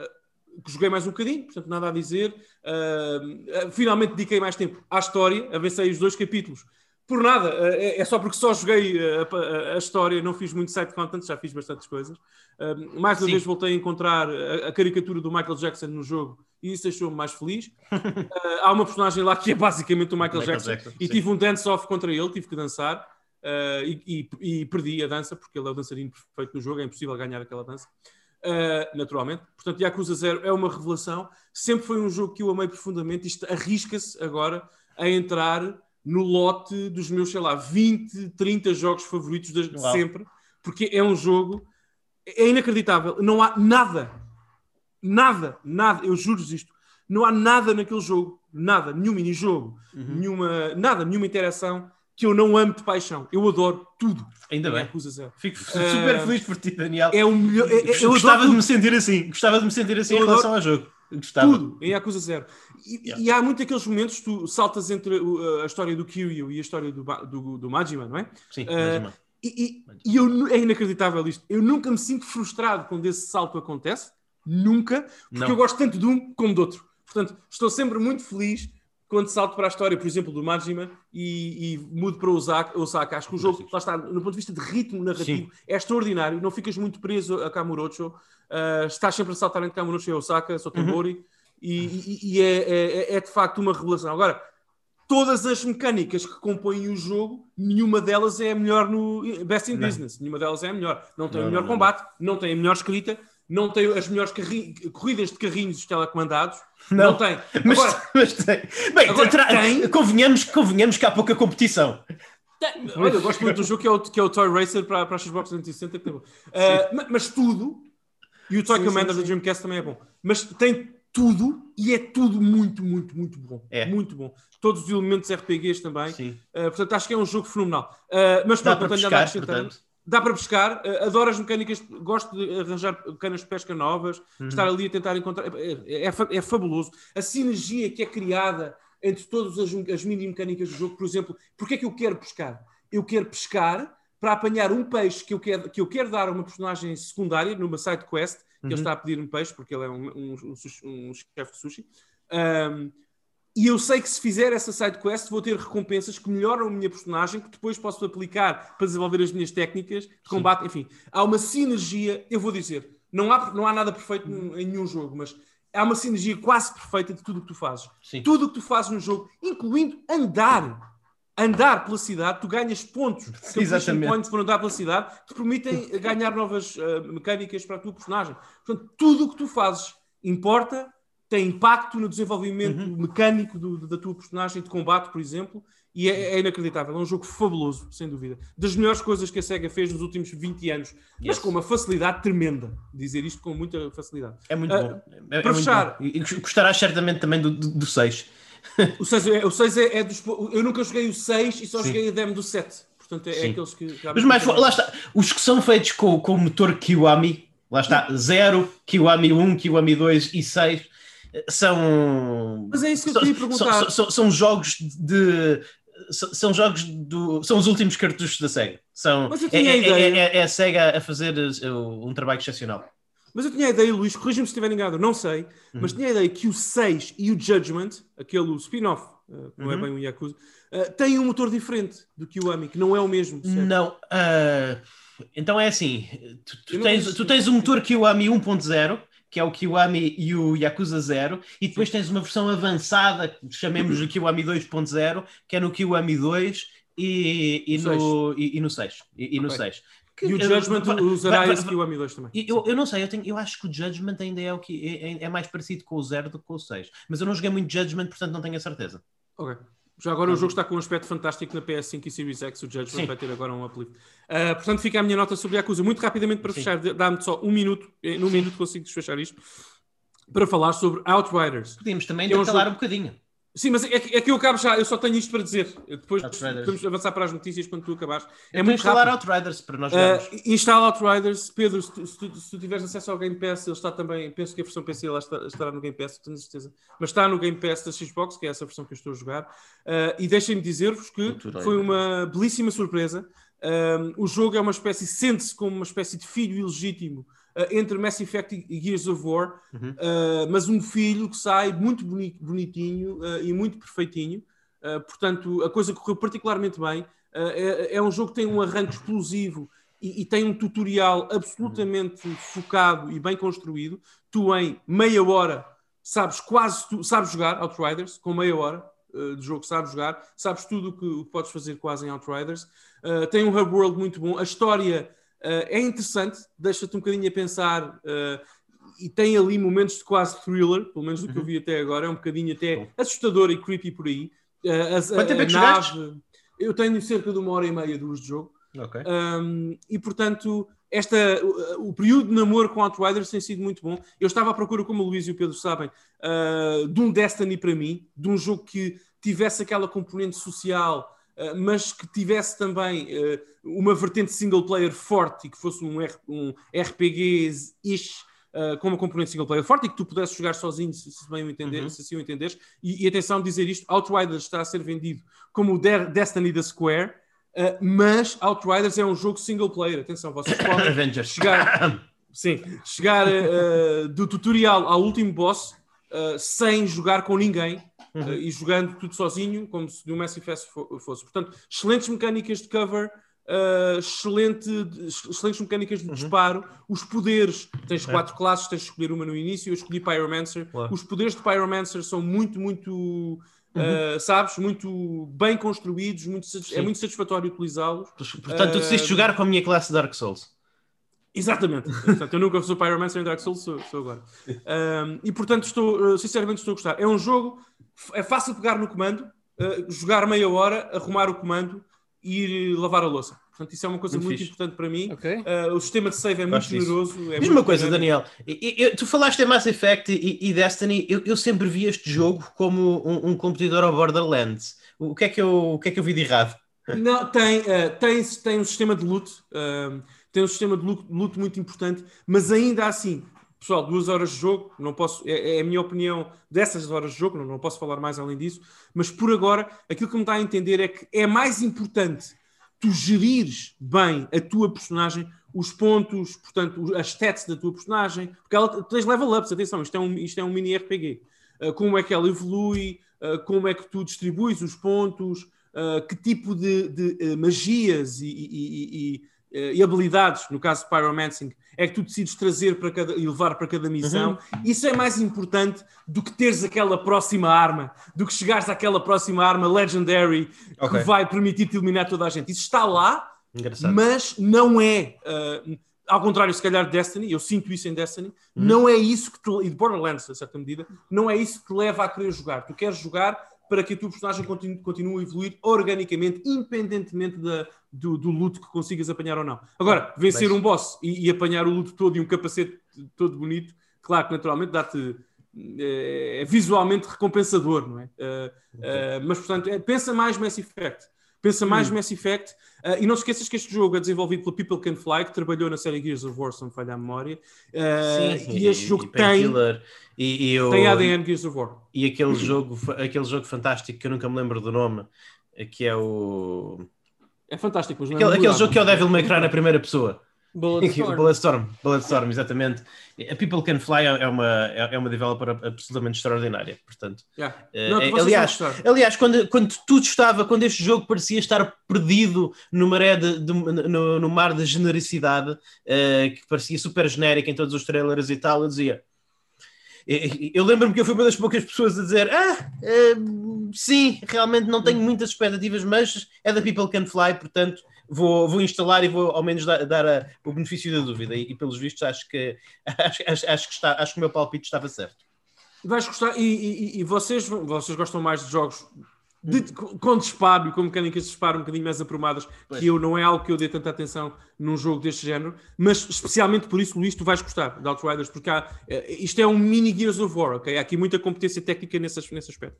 que joguei mais um bocadinho, portanto, nada a dizer. Uh, uh, finalmente dediquei mais tempo à história, avancei os dois capítulos. Por nada, uh, é, é só porque só joguei uh, a, a- a história, não fiz muito side content, já fiz bastantes coisas. Uh, mais uma Sim. vez voltei a encontrar a, a caricatura do Michael Jackson no jogo e isso deixou-me mais feliz. Uh, há uma personagem lá que é basicamente o Michael, Michael Jackson, Jackson, e sim. tive um dance-off contra ele, tive que dançar. uh, e, e- e perdi a dança porque ele é o dançarino perfeito no jogo, é impossível ganhar aquela dança. Uh, naturalmente. Portanto, Yakuza Zero é uma revelação. Sempre foi um jogo que eu amei profundamente. Isto arrisca-se agora a entrar no lote dos meus, sei lá, 20, 30 jogos favoritos de Uau. sempre, porque é um jogo é inacreditável. Não há nada, nada, nada, eu juro-vos isto, não há nada naquele jogo, nada, nenhum mini-jogo, nenhuma, nada, nenhuma interação que eu não amo de paixão. Eu adoro tudo. Ainda em bem. Fico super feliz por ti, Daniel. É o melhor. é- é- eu gostava adoro de me sentir assim. Gostava de me sentir assim Eu em adoro relação ao jogo. Gostava. tudo em Yakuza Zero. E, Yeah. e há muito aqueles momentos que tu saltas entre o- a história do Kiryu e a história do, do, do Majima, não é? Sim, Uh, mas, irmão. E, e- e eu, é inacreditável isto. Eu nunca me sinto frustrado quando esse salto acontece. Nunca. Porque Não. eu gosto tanto de um como do outro. Portanto, estou sempre muito feliz quando salto para a história, por exemplo, do Majima e, e mudo para o Osaka, Osaka. Acho que o jogo, lá está, no ponto de vista de ritmo narrativo, é extraordinário. Não ficas muito preso a Kamurocho. Uh, estás sempre a saltar entre Kamurocho e Osaka, Sotenbori. E, e- e é, é- é de facto uma revelação. Agora, todas as mecânicas que compõem o jogo, nenhuma delas é a melhor no Best in Não. Business. Nenhuma delas é a melhor. Não tem Não, o melhor não. combate, não tem a melhor escrita, não tem as melhores carri- corridas de carrinhos telecomandados. Não. Não, tem. Mas, Agora, mas tem. Bem, Agora tra- tem. Convenhamos, convenhamos que há pouca competição. tem- olha, eu gosto muito do jogo que é o, que é o Toy Racer para, para a Xbox 360. Que tem bom. Ma- mas tudo, e o Toy Sim, Commander sim, sim. Dreamcast também é bom. Mas tem tudo e é tudo muito, muito, muito bom. É. Muito bom. Todos os elementos RPGs também. Sim. Uh, portanto, acho que é um jogo fenomenal. Uh, mas Dá pronto, não tenho nada a acrescentar. portanto. Dá para pescar, uh, adoro as mecânicas, gosto de arranjar canas de pesca novas, Uhum. estar ali a tentar encontrar. É, é fa- é fabuloso. A sinergia que é criada entre todas as, as mini mecânicas do jogo, por exemplo, porque é que eu quero pescar? Eu quero pescar para apanhar um peixe que eu quero, que eu quero dar a uma personagem secundária numa side quest, que Uhum. ele está a pedir-me peixe porque ele é um, um, um, um chefe de sushi. Um, e eu sei que se fizer essa side quest vou ter recompensas que melhoram a minha personagem, que depois posso aplicar para desenvolver as minhas técnicas de combate. Enfim, há uma sinergia, eu vou dizer, não há, não há nada perfeito em nenhum jogo, mas há uma sinergia quase perfeita de tudo o que tu fazes. Sim. Tudo o que tu fazes no jogo, incluindo andar. Andar pela cidade, tu ganhas pontos, Exatamente. points por andar pela cidade, que te permitem ganhar novas uh, mecânicas para a tua personagem. Portanto, tudo o que tu fazes importa, tem impacto no desenvolvimento Uhum. mecânico do- da tua personagem de combate, por exemplo, e é, é inacreditável. É um jogo fabuloso, sem dúvida. Das melhores coisas que a SEGA fez nos últimos 20 anos, mas Yes. com uma facilidade tremenda. Dizer isto com muita facilidade. É muito Ah, bom. É, é para muito fechar- gostarás certamente também do 6. O 6 é, o seis é, é dos. Eu nunca joguei o 6 e só Sim. joguei a demo do 7. Portanto, é, é Sim. aqueles que. Mas mais, lá está. Os que são feitos com, com o motor Kiwami, lá está, 0, Kiwami 1, Kiwami 2 e 6, são. Mas é isso que eu são, queria perguntar. São, são- são jogos de. São jogos do. São os últimos cartuchos da SEGA. São, Mas eu é, é- ideia- é- é a SEGA a fazer uh, um trabalho excepcional. Mas eu tinha a ideia, Luís, corrija-me se estiver enganado, não sei, Uhum. mas tinha a ideia que o 6 e o Judgment, aquele spin-off, uh, que não é Uhum. bem o Yakuza, uh, têm um motor diferente do que o Ami, que não é o mesmo. certo? Não. ah, então é assim: tu, tu tens, tu tens o motor Kiwami 1.0, que é o Kiwami e o Yakuza 0, e depois tens uma versão avançada, chamemos de Kiwami 2.0, que é no Kiwami 2 e, e, No e, e no 6. E, e no Ok. 6. E o Que- Judgment usará esse vai- que o Ami 2 também. eu, eu não sei, eu, tenho, eu acho que o Judgment ainda é o que é- é mais parecido com o 0 do que com o 6. Mas eu não joguei muito Judgment, portanto não tenho a certeza. Ok. Já agora o jogo está com um aspecto fantástico na PS5 e Series X, o Judgment Sim. vai ter agora um uplift. Uh, portanto, fica a minha nota sobre Yakuza. Muito rapidamente para Sim. fechar, dá-me só um minuto, eh, num minuto consigo desfechar isto, para falar sobre Outriders. Podíamos também É um intercalar jogo- um bocadinho. Sim, mas é que, é que eu acabo já, eu só tenho isto para dizer. Depois Outriders. podemos avançar para as notícias quando tu acabares. É É muito instalar rápido. Outriders para nós Uh, jogarmos. instala Outriders, Pedro, se tu, se, tu, se tu tiveres acesso ao Game Pass, ele está também, penso que a versão PC lá está, estará no Game Pass, tenho certeza, mas está no Game Pass da Xbox, que é essa versão que eu estou a jogar, Uh, e deixem-me dizer-vos que Outriders. foi uma belíssima surpresa. Um, o jogo é uma espécie, sente-se como uma espécie de filho ilegítimo uh, entre Mass Effect e Gears of War, Uhum. uh, mas um filho que sai muito boni- bonitinho uh, e muito perfeitinho. Uh, portanto, a coisa correu particularmente bem. É, é um jogo que tem um arranque explosivo e, e tem um tutorial absolutamente focado e bem construído. Tu, em meia hora, sabes quase tu, sabes jogar Outriders, com meia hora de jogo, sabes jogar, sabes tudo o que, o que podes fazer quase em Outriders. Tem um hub world muito bom. A história é interessante, deixa-te um bocadinho a pensar. uh, e tem ali momentos de quase thriller, pelo menos do que eu vi até agora, é um bocadinho até assustador e creepy por aí. Uh, Quanto tempo é que nave, eu tenho cerca de uma hora e meia, duas de jogo. Ok. Um, e portanto, esta, o, o período de namoro com Outriders tem sido muito bom. Eu estava à procura, como o Luís e o Pedro sabem, uh, de um Destiny para mim, de um jogo que tivesse aquela componente social, mas que tivesse também uh, uma vertente single player forte e que fosse um, um RPG-ish. Uh, com uma componente single player forte e que tu pudesses jogar sozinho, se, se bem o entender, Uhum. se assim o entenderes. E, e atenção, dizer isto: Outriders está a ser vendido como o De- Destiny da Square, uh, mas Outriders é um jogo single player. Atenção, vocês podem chegar, sim, chegar uh, do tutorial ao último boss sem jogar com ninguém uh, e jogando tudo sozinho, como se Effect fo- fosse. Portanto, excelentes mecânicas de cover. uh, excelente, excelentes mecânicas de disparo, os poderes, tens É. quatro classes, tens de escolher uma no início, eu escolhi Pyromancer, Claro. os poderes de Pyromancer são muito, muito, uh, sabes, muito bem construídos, muito, é muito satisfatório utilizá-los. Portanto, tu decidiste Uh, jogar com a minha classe Dark Souls. Exatamente. portanto, eu nunca sou Pyromancer em Dark Souls, sou, sou agora. Um, e portanto, estou, uh, sinceramente, estou a gostar. É um jogo, é fácil pegar no comando, uh, jogar meia hora, arrumar o comando e ir lavar a louça. Portanto, isso é uma coisa Muito muito, importante para mim. Ok. Uh, o sistema de save é muito Gosto disso. generoso. É Diz muito uma coisa. Daniel. E- e- tu falaste em Mass Effect e, e Destiny. Eu, eu sempre vi este jogo como um, um competidor ao Borderlands. O que é que eu, o que é que eu vi de errado? Não, tem, uh, tem, tem um sistema de loot, um, tem um sistema de loot muito importante, mas ainda assim, pessoal, duas horas de jogo, não posso, é, é a minha opinião dessas horas de jogo, não, não posso falar mais além disso, mas por agora, aquilo que me está a entender é que é mais importante tu gerires bem a tua personagem, os pontos, portanto, as stats da tua personagem, porque ela tens level ups, atenção, isto é um, isto é um mini RPG. Uh, como é que ela evolui, uh, como é que tu distribuis os pontos, uh, que tipo de, de magias e, e, e, e, habilidades, no caso de Pyromancing, é que tu decides trazer para cada, e levar para cada missão. Uhum. Isso é mais importante do que teres aquela próxima arma, do que chegares àquela próxima arma Legendary okay. que vai permitir-te eliminar toda a gente. Isso está lá, Engraçado. mas não é. Uh, ao contrário, se calhar, Destiny, eu sinto isso em Destiny, uhum. não é isso que te, e de Borderlands, a certa medida, não é isso que te leva a querer jogar. Tu queres jogar para que a tua personagem continue, continue a evoluir organicamente, independentemente da, do, do loot que consigas apanhar ou não. Agora, vencer um boss e, e, apanhar o loot todo e um capacete todo bonito, claro que naturalmente dá-te. É, é visualmente recompensador, não é? Uh, uh, mas, portanto, é, pensa mais Mass Effect. Pensa mais hum. Mass Effect. Uh, e não te esqueças que este jogo é desenvolvido pela People Can Fly, que trabalhou na série Gears of War, se não falha a memória. Sim, sim, e este e, jogo e tem, e, e tem ADN Gears of War. E aquele jogo, aquele jogo fantástico que eu nunca me lembro do nome, que é o. É fantástico, mas é aquele, aquele jogo que é o Devil May Cry na primeira pessoa. Bulletstorm. Bulletstorm, Bulletstorm, exatamente. A People Can Fly é uma, é uma developer absolutamente extraordinária, portanto. Yeah. Uh, Não, é, aliás, aliás quando, quando tudo estava, quando este jogo parecia estar perdido no, maré de, de, no, no, mar da genericidade, uh, que parecia super genérico em todos os trailers e tal, eu dizia... Eu lembro-me que eu fui uma das poucas pessoas a dizer: Ah, uh, sim, realmente não tenho muitas expectativas, mas é da People Can Fly, portanto vou, vou instalar e vou ao menos dar, dar a, o benefício da dúvida. E, e, pelos vistos, acho que, acho, acho, acho, que está, acho que o meu palpite estava certo. Vais gostar, e, e, e vocês, vocês gostam mais de jogos de, com disparo e com mecânicas de disparo um bocadinho mais aprumadas, pois. que eu não é algo que eu dê tanta atenção num jogo deste género, mas especialmente por isso, Luís, tu vais gostar de Outriders, porque há, eh, isto é um mini Gears of War, ok? Há aqui muita competência técnica nesse, nesse aspecto.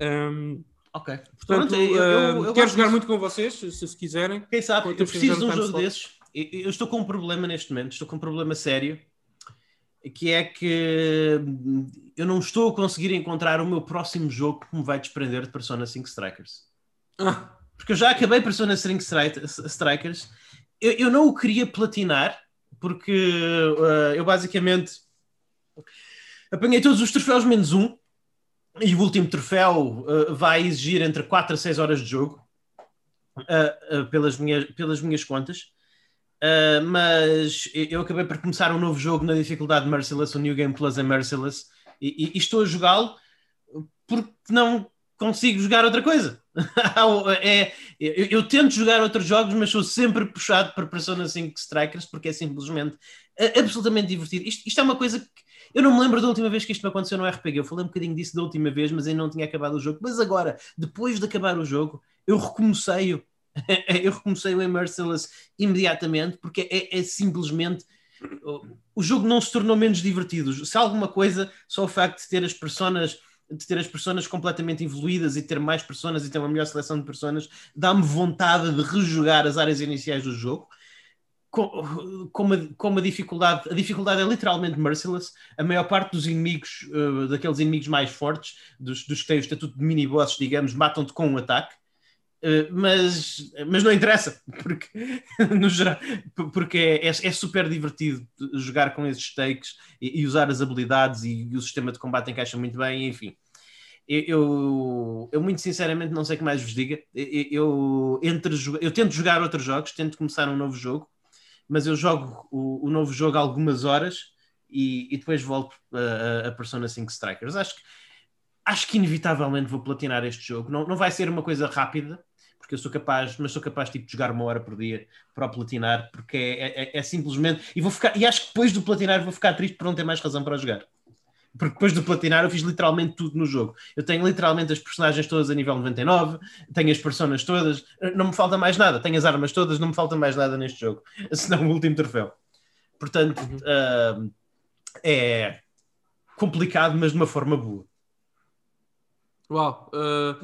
Um, Ok. Portanto, Pronto, eu, eu, eu quero jogar disso. muito com vocês, se, se quiserem. Quem sabe, eu preciso de um jogo desses. Eu estou com um problema neste momento, estou com um problema sério, que é que eu não estou a conseguir encontrar o meu próximo jogo que me vai desprender de Persona 5 Strikers. Ah. Porque eu já acabei Persona 5 Strikers, eu, eu não o queria platinar, porque uh, eu basicamente apanhei todos os troféus menos um, e o último troféu uh, vai exigir entre 4 a 6 horas de jogo, uh, uh, pelas, minhas, pelas minhas contas. Mas eu acabei por começar um novo jogo na dificuldade Merciless, o New Game Plus é Merciless, e, e, e estou a jogá-lo porque não consigo jogar outra coisa. é, eu, eu, tento jogar outros jogos, mas sou sempre puxado para Persona 5 Strikers porque é simplesmente absolutamente divertido. Isto, isto é uma coisa que eu não me lembro da última vez que isto me aconteceu no RPG. Eu falei um bocadinho disso da última vez, mas ainda não tinha acabado o jogo. Mas agora, depois de acabar o jogo, eu recomecei-o. eu recomecei o Merciless imediatamente, porque é, é simplesmente o jogo não se tornou menos divertido. Se alguma coisa, só o facto de ter as personas de ter as personas completamente evoluídas e ter mais personas e ter uma melhor seleção de personas dá-me vontade de rejogar as áreas iniciais do jogo com, com, uma, com uma dificuldade, a dificuldade é literalmente merciless. A maior parte dos inimigos, uh, daqueles inimigos mais fortes, dos, dos que têm o estatuto de mini-bosses, digamos, matam-te com um ataque. Uh, mas, mas não interessa, porque, no geral, porque é, é, é, super divertido jogar com esses stakes e, e, usar as habilidades e, o sistema de combate encaixa muito bem, enfim. Eu, eu, eu, muito sinceramente não sei o que mais vos diga. Eu, eu, entre, eu tento jogar outros jogos, tento começar um novo jogo, mas eu jogo o, o novo jogo algumas horas e, e depois volto a, a, Persona 5 Strikers. Acho que, acho que inevitavelmente vou platinar este jogo. Não, não vai ser uma coisa rápida, porque eu sou capaz, mas sou capaz tipo, de jogar uma hora por dia para o platinar, porque é, é, é simplesmente. E, vou ficar, e acho que depois do platinar vou ficar triste por não ter mais razão para jogar porque depois do platinar eu fiz literalmente tudo no jogo. Eu tenho literalmente as personagens todas a nível 99, tenho as personas todas, não me falta mais nada, tenho as armas todas, não me falta mais nada neste jogo, senão o último troféu. Portanto, uh, é complicado, mas de uma forma boa. Uau! Uh,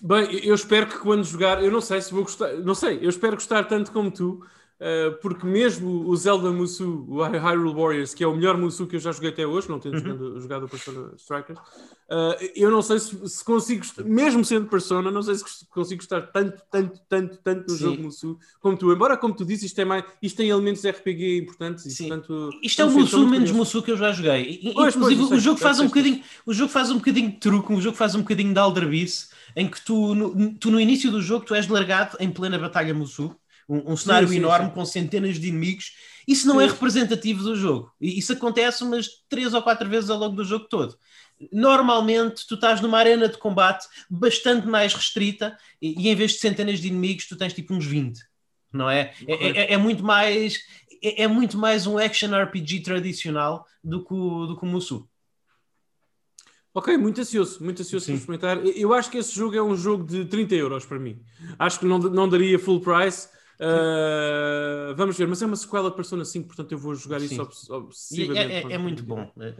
bem, eu espero que quando jogar, eu não sei se vou gostar, não sei, eu espero gostar tanto como tu. Uh, porque mesmo o Zelda Musu, o Hyrule Warriors, que é o melhor Musu que eu já joguei até hoje, não tendo uhum. jogado, o Persona Strikers, uh, eu não sei se, se, consigo, mesmo sendo Persona, não sei se consigo gostar tanto, tanto, tanto, tanto do Sim. jogo Musu como tu. Embora, como tu disse, isto, é mais, isto tem elementos RPG importantes. E, portanto, isto é o Musu menos Musu que eu já joguei. Pois, Inclusive, pois, o, jogo faz um bocadinho, o jogo faz um bocadinho de truque, o jogo faz um bocadinho de aldrabice, em que tu no, tu, no início do jogo, tu és largado em plena batalha Musu um, um cenário sim, sim, enorme sim. com centenas de inimigos. Isso não é representativo do jogo. Isso acontece umas três ou quatro vezes ao longo do jogo todo. Normalmente tu estás numa arena de combate bastante mais restrita e, e em vez de centenas de inimigos tu tens tipo uns 20, não é? É, é, é, muito mais é, é, muito mais um action RPG tradicional do que o, do que o Musu. Ok, muito ansioso, muito ansioso Sim. por experimentar. Eu acho que esse jogo é um jogo de 30 euros para mim. Acho que não, não daria full price Uh, vamos ver, mas é uma sequela de Persona 5, portanto eu vou jogar Sim. isso obsessivamente. É, é, é, muito bom, é,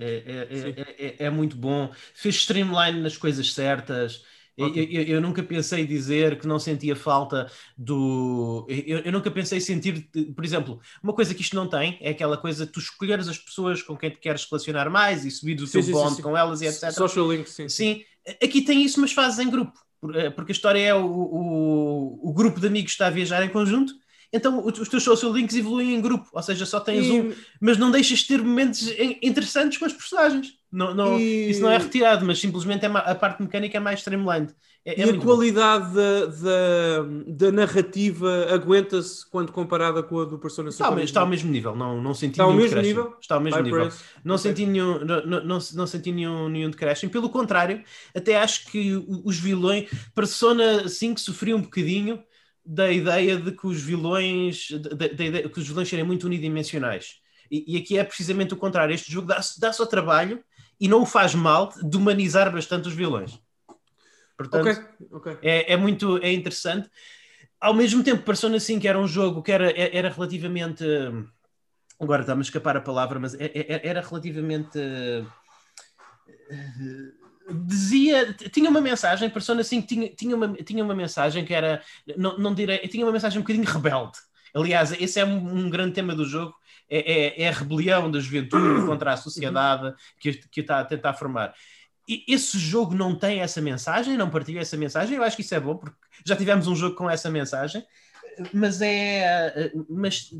é, é, muito bom. Fez streamline nas coisas certas. Eu, eu, eu, nunca pensei dizer que não sentia falta do. Eu, eu, nunca pensei sentir, por exemplo, uma coisa que isto não tem é aquela coisa de tu escolheres as pessoas com quem te queres relacionar mais e subir o sim, teu sim, bond sim, com elas e etc. Social link, sim. Sim, aqui tem isso, mas fazes em grupo. Eh, porque a história é o, o, o grupo de amigos que está a viajar em conjunto, então os teus social links evoluem em grupo, ou seja, só tens e... um, mas não deixas de ter momentos interessantes com os personagens. Não, não, e... Isso não é retirado, mas simplesmente é a parte mecânica é mais streamlined. É, é e a qualidade da, da, da, narrativa aguenta-se quando comparada com a do Persona está, ao, está ao mesmo nível, não, não senti está nenhum mesmo nível? Está ao mesmo nível. Não okay. senti, nenhum, não, não, não, senti nenhum, nenhum decréscimo. Pelo contrário, até acho que os vilões, Persona 5 sofria um bocadinho da ideia de que os vilões, da, da ideia, que os vilões serem muito unidimensionais. E, e aqui é precisamente o contrário. Este jogo dá-se dá ao trabalho e não o faz mal de humanizar bastante os vilões. Portanto, okay, okay. É, é, muito é interessante. Ao mesmo tempo, Persona 5 era um jogo que era, era relativamente. Agora está-me a escapar a palavra, mas é, é, era relativamente. Dizia, tinha uma mensagem, Persona 5 tinha, tinha, uma, tinha uma mensagem que era, não, não direi, tinha uma mensagem um bocadinho rebelde. Aliás, esse é um, um grande tema do jogo, é, é, é, a rebelião da juventude contra a sociedade que, que está a tentar formar esse jogo não tem essa mensagem, não partilha essa mensagem. Eu acho que isso é bom, porque já tivemos um jogo com essa mensagem, mas é, mas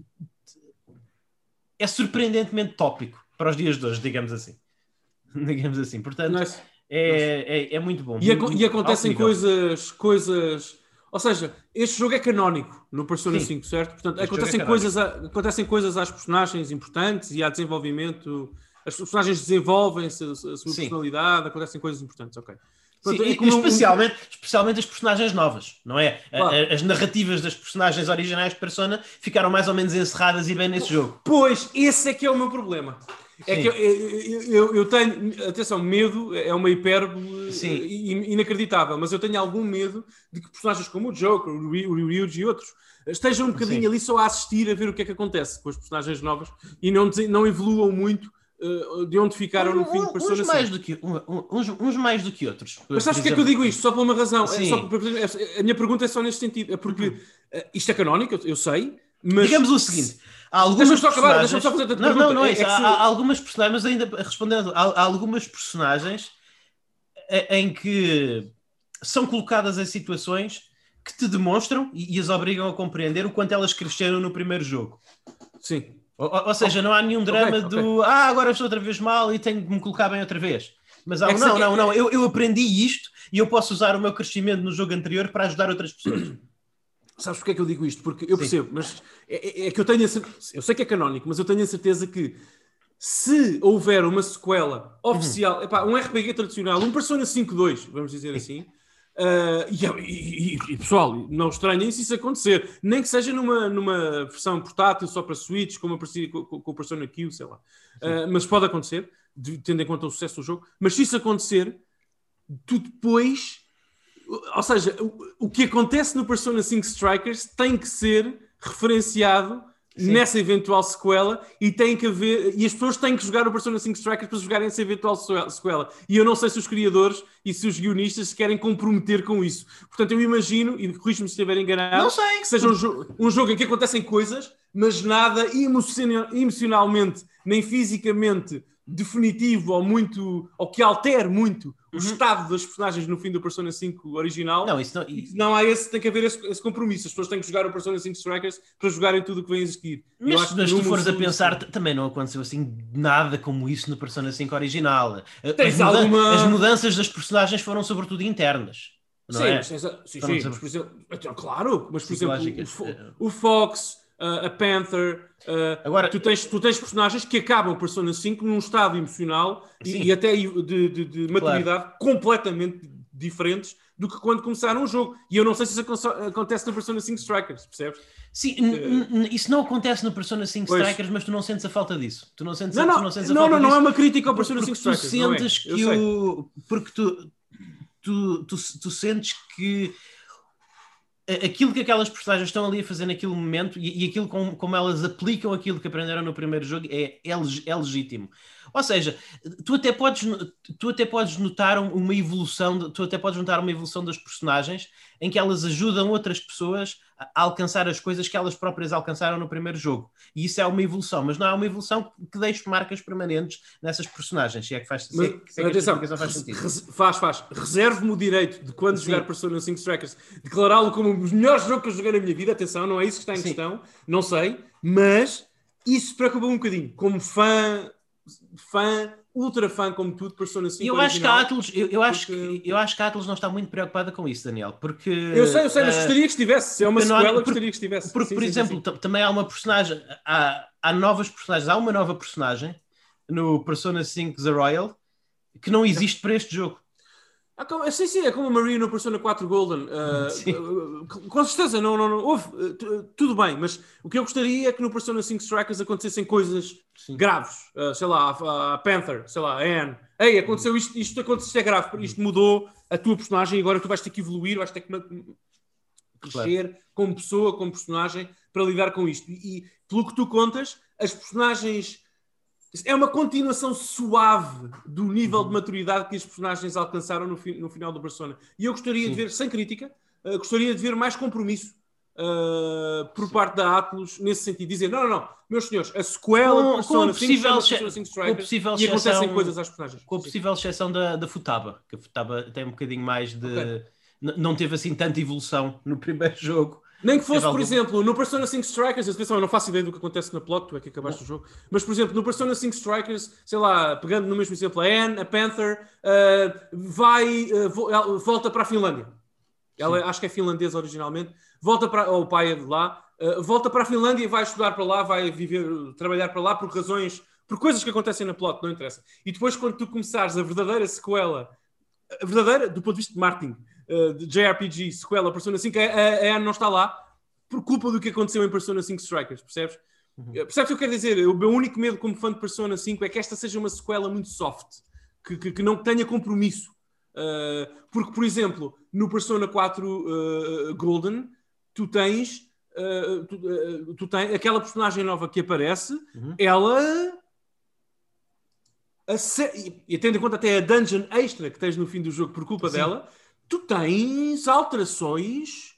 é surpreendentemente tópico para os dias de hoje, digamos assim. digamos assim. Portanto, nice. é, é, é, muito bom. E, muito, e acontecem coisas, coisas. Ou seja, este jogo é canónico no Persona Sim. 5, certo? Portanto, acontecem, é coisas a, acontecem coisas às personagens importantes e há desenvolvimento as personagens desenvolvem-se, a sua Sim. personalidade, acontecem coisas importantes, ok. Pronto, Sim, é especialmente, um... especialmente as personagens novas, não é? Claro. As narrativas das personagens originais de Persona ficaram mais ou menos encerradas e bem nesse jogo. Pois, esse é que é o meu problema. É Sim. que eu, eu, eu, tenho, atenção, medo é uma hipérbole inacreditável, mas eu tenho algum medo de que personagens como o Joker, o Ryuji e outros estejam um bocadinho Sim. ali só a assistir a ver o que é que acontece com as personagens novas e não, não evoluam muito de onde ficaram no fim de Persona uns mais do que uns, uns, mais do que outros. Mas sabes porque é que eu digo isto? Só por uma razão. É só por, a minha pergunta é só neste sentido. É porque uh, isto é canónico, eu, eu sei, mas... Digamos o seguinte... Há algumas deixa-me só acabar, deixa-me só fazer a não, não, não é isso. É, é há, há, algumas personagens, mas ainda respondendo, há, há algumas personagens em que são colocadas em situações que te demonstram e, e as obrigam a compreender o quanto elas cresceram no primeiro jogo. Sim. Ou, ou seja, não há nenhum drama okay, do okay. ah, agora estou outra vez mal e tenho que me colocar bem outra vez. Mas há, é não, não, não, eu, eu aprendi isto e eu posso usar o meu crescimento no jogo anterior para ajudar outras pessoas. Sabes porque é que eu digo isto? Porque eu percebo, Sim. mas é, é, é, que eu tenho a certeza, eu sei que é canónico, mas eu tenho a certeza que se houver uma sequela oficial, uhum. epá, um RPG tradicional, um Persona 5.2, vamos dizer assim, Uh, e, e, e, pessoal, não estranhem se isso acontecer, nem que seja numa, numa versão portátil só para Switch, como aparecia com, o Persona Q, sei lá. Uh, mas pode acontecer, tendo em conta o sucesso do jogo. Mas se isso acontecer, tu depois, ou seja, o, o que acontece no Persona 5 Strikers tem que ser referenciado Sim. nessa eventual sequela e tem que haver e as pessoas têm que jogar o Persona 5 Strikers para jogarem essa eventual sequela e eu não sei se os criadores e se os guionistas se querem comprometer com isso. Portanto eu imagino, e corrijo-me se estiver enganado que seja um, jo um, jogo em que acontecem coisas mas nada emocionalmente nem fisicamente definitivo ou muito ou que altere muito o uhum. estado das personagens no fim do Persona 5 original. Não, isso não, não há esse, tem que haver esse, esse, compromisso. As pessoas têm que jogar o Persona 5 Strikers para jogarem tudo o que vem a seguir. Mas, se tu fores a pensar, também não aconteceu assim nada como isso no Persona 5 original. As, muda alguma... as mudanças das personagens foram sobretudo internas. sim, é? mas sim, sim, mas por exemplo, então, claro, mas por exemplo, o, o Fox a Panther. Uh, Agora, tu tens, tu tens personagens que acabam Persona 5 num estado emocional e, e, até de, de, de maturidade claro. completamente diferentes do que quando começaram o jogo. E eu não sei se isso acontece na Persona 5 Strikers, percebes? Sim, uh, isso não acontece no Persona 5 pois. Strikers, mas tu não sentes a falta disso. Tu não sentes, não, não, não, sentes a não, falta não, disso. Não, não é uma crítica ao Persona 5 Strikers. Tu sentes é. que o. Porque tu, tu, tu, tu sentes que aquilo que aquelas personagens estão ali a fazer naquele momento e, e aquilo com, como elas aplicam aquilo que aprenderam no primeiro jogo é, é, é, legítimo. Ou seja, tu até podes, tu até podes notar uma evolução, tu até podes notar uma evolução das personagens em que elas ajudam outras pessoas a alcançar as coisas que elas próprias alcançaram no primeiro jogo. E isso é uma evolução, mas não é uma evolução que deixe marcas permanentes nessas personagens, se é que faz, se é, se é atenção, faz sentido. Faz, faz. Reservo-me o direito de quando Sim. jogar Persona 5 Strikers, declará-lo como o melhor jogo que eu joguei na minha vida. Atenção, não é isso que está em Sim. questão, não sei, mas isso preocupa um bocadinho. Como fã, fã ultra fã como tudo, Persona 5 eu acho que a Atlas, eu, eu acho que eu acho que a Atlas não está muito preocupada com isso, Daniel, porque eu sei, eu sei, mas uh, gostaria que estivesse. Se é uma sequela, por, gostaria que estivesse. Porque, sim, por sim, exemplo, sim, também há uma personagem, há, há novas personagens, há uma nova personagem no Persona 5 The Royal que não existe para este jogo. Ah, sim, sim, é como a Maria no Persona 4 Golden. Uh, com certeza, não, não, não houve, uh, tudo bem, mas o que eu gostaria é que no Persona 5 Strikers acontecessem coisas sim. graves. Sei lá, a, a, Panther, sei lá, a Anne. Ei, aconteceu isto, isto aconteceu, isto é grave, isto mudou a tua personagem e agora tu vais ter que evoluir, vais ter que crescer claro. como pessoa, como personagem, para lidar com isto. E, e pelo que tu contas, as personagens é uma continuação suave do nível uhum. de maturidade que os personagens alcançaram no, fi no final do Persona. E eu gostaria Sim. de ver, sem crítica, uh, gostaria de ver mais compromisso uh, por Sim. parte da Atlus nesse sentido. Dizer, não, não, não, meus senhores, a sequela com, Persona, com a possível, Persona 5 Strikers, possível e acontecem exceção, coisas às personagens. Com a possível exceção da, da Futaba, que a Futaba tem um bocadinho mais de... Okay. Não teve assim tanta evolução no primeiro jogo nem que fosse, por exemplo, no Persona 5 Strikers, atenção, eu não faço ideia do que acontece na plot, tu é que acabaste o jogo, mas, por exemplo, no Persona 5 Strikers, sei lá, pegando no mesmo exemplo, a Anne, a Panther, uh, vai, uh, volta para a Finlândia. Ela Sim. acho que é finlandesa originalmente, volta para, ou o pai é de lá, uh, volta para a Finlândia e vai estudar para lá, vai viver, trabalhar para lá por razões, por coisas que acontecem na plot, não interessa. E depois, quando tu começares a verdadeira sequela, a verdadeira, do ponto de vista de marketing, uh, de JRPG, sequela, Persona 5, a, a, a não está lá por culpa do que aconteceu em Persona 5 Strikers, percebes? Uhum. Eh, percebes o que eu quero dizer? O meu único medo como fã de Persona 5 é que esta seja uma sequela muito soft, que, que, que não tenha compromisso. Uh, porque, por exemplo, no Persona 4 uh, Golden, tu tens, uh, tu, tu, tens aquela personagem nova que aparece, uhum. ela. E tendo em conta até a dungeon extra que tens no fim do jogo por culpa Sim. dela, tu tens alterações.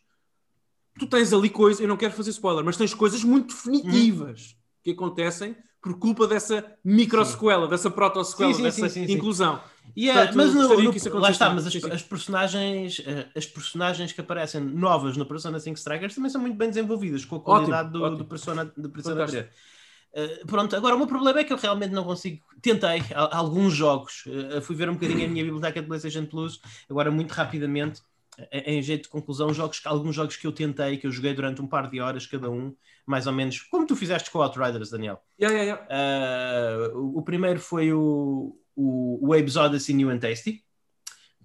Tu tens ali coisas, eu não quero fazer spoiler, mas tens coisas muito definitivas hum. que acontecem por culpa dessa micro-sequela, dessa proto-sequela, dessa sim, sim, inclusão. Yeah, Portanto, mas no, no, lá está, mas as, as, personagens, eh, as personagens que aparecem novas no Persona 5 Strikers também são muito bem desenvolvidas com a qualidade ótimo, do, ótimo. do Persona, do Persona 3. Uh, pronto, agora o meu problema é que eu realmente não consigo. Tentei a, alguns jogos, uh, fui ver um bocadinho a minha biblioteca de PlayStation Plus, agora muito rapidamente, em jeito de conclusão, jogos, alguns jogos que eu tentei, que eu joguei durante um par de horas cada um, mais ou menos, como tu fizeste com o Outriders, Daniel. Yeah, yeah, yeah. Uh, o, o, primeiro foi o, o, Abe's Odyssey New and Tasty,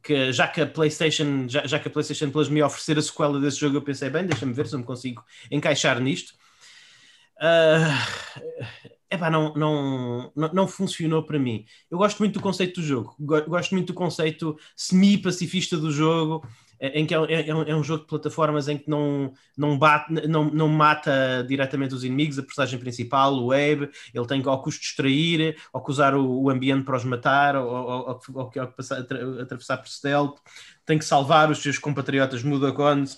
que já que a PlayStation, já, já que a PlayStation Plus me oferecer a sequela desse jogo, eu pensei, bem, deixa-me ver se eu me consigo encaixar nisto. Uh, epá, não, não, não, funcionou para mim. Eu gosto muito do conceito do jogo, gosto muito do conceito semi-pacifista do jogo. em que é, é, é, um jogo de plataformas em que não, não, bate, não, não mata diretamente os inimigos, a personagem principal, o Abe, ele tem que ao custo distrair, ou que usar o, o ambiente para os matar, ou, ou, ou, ou passar, atravessar por stealth, tem que salvar os seus compatriotas Mudacons.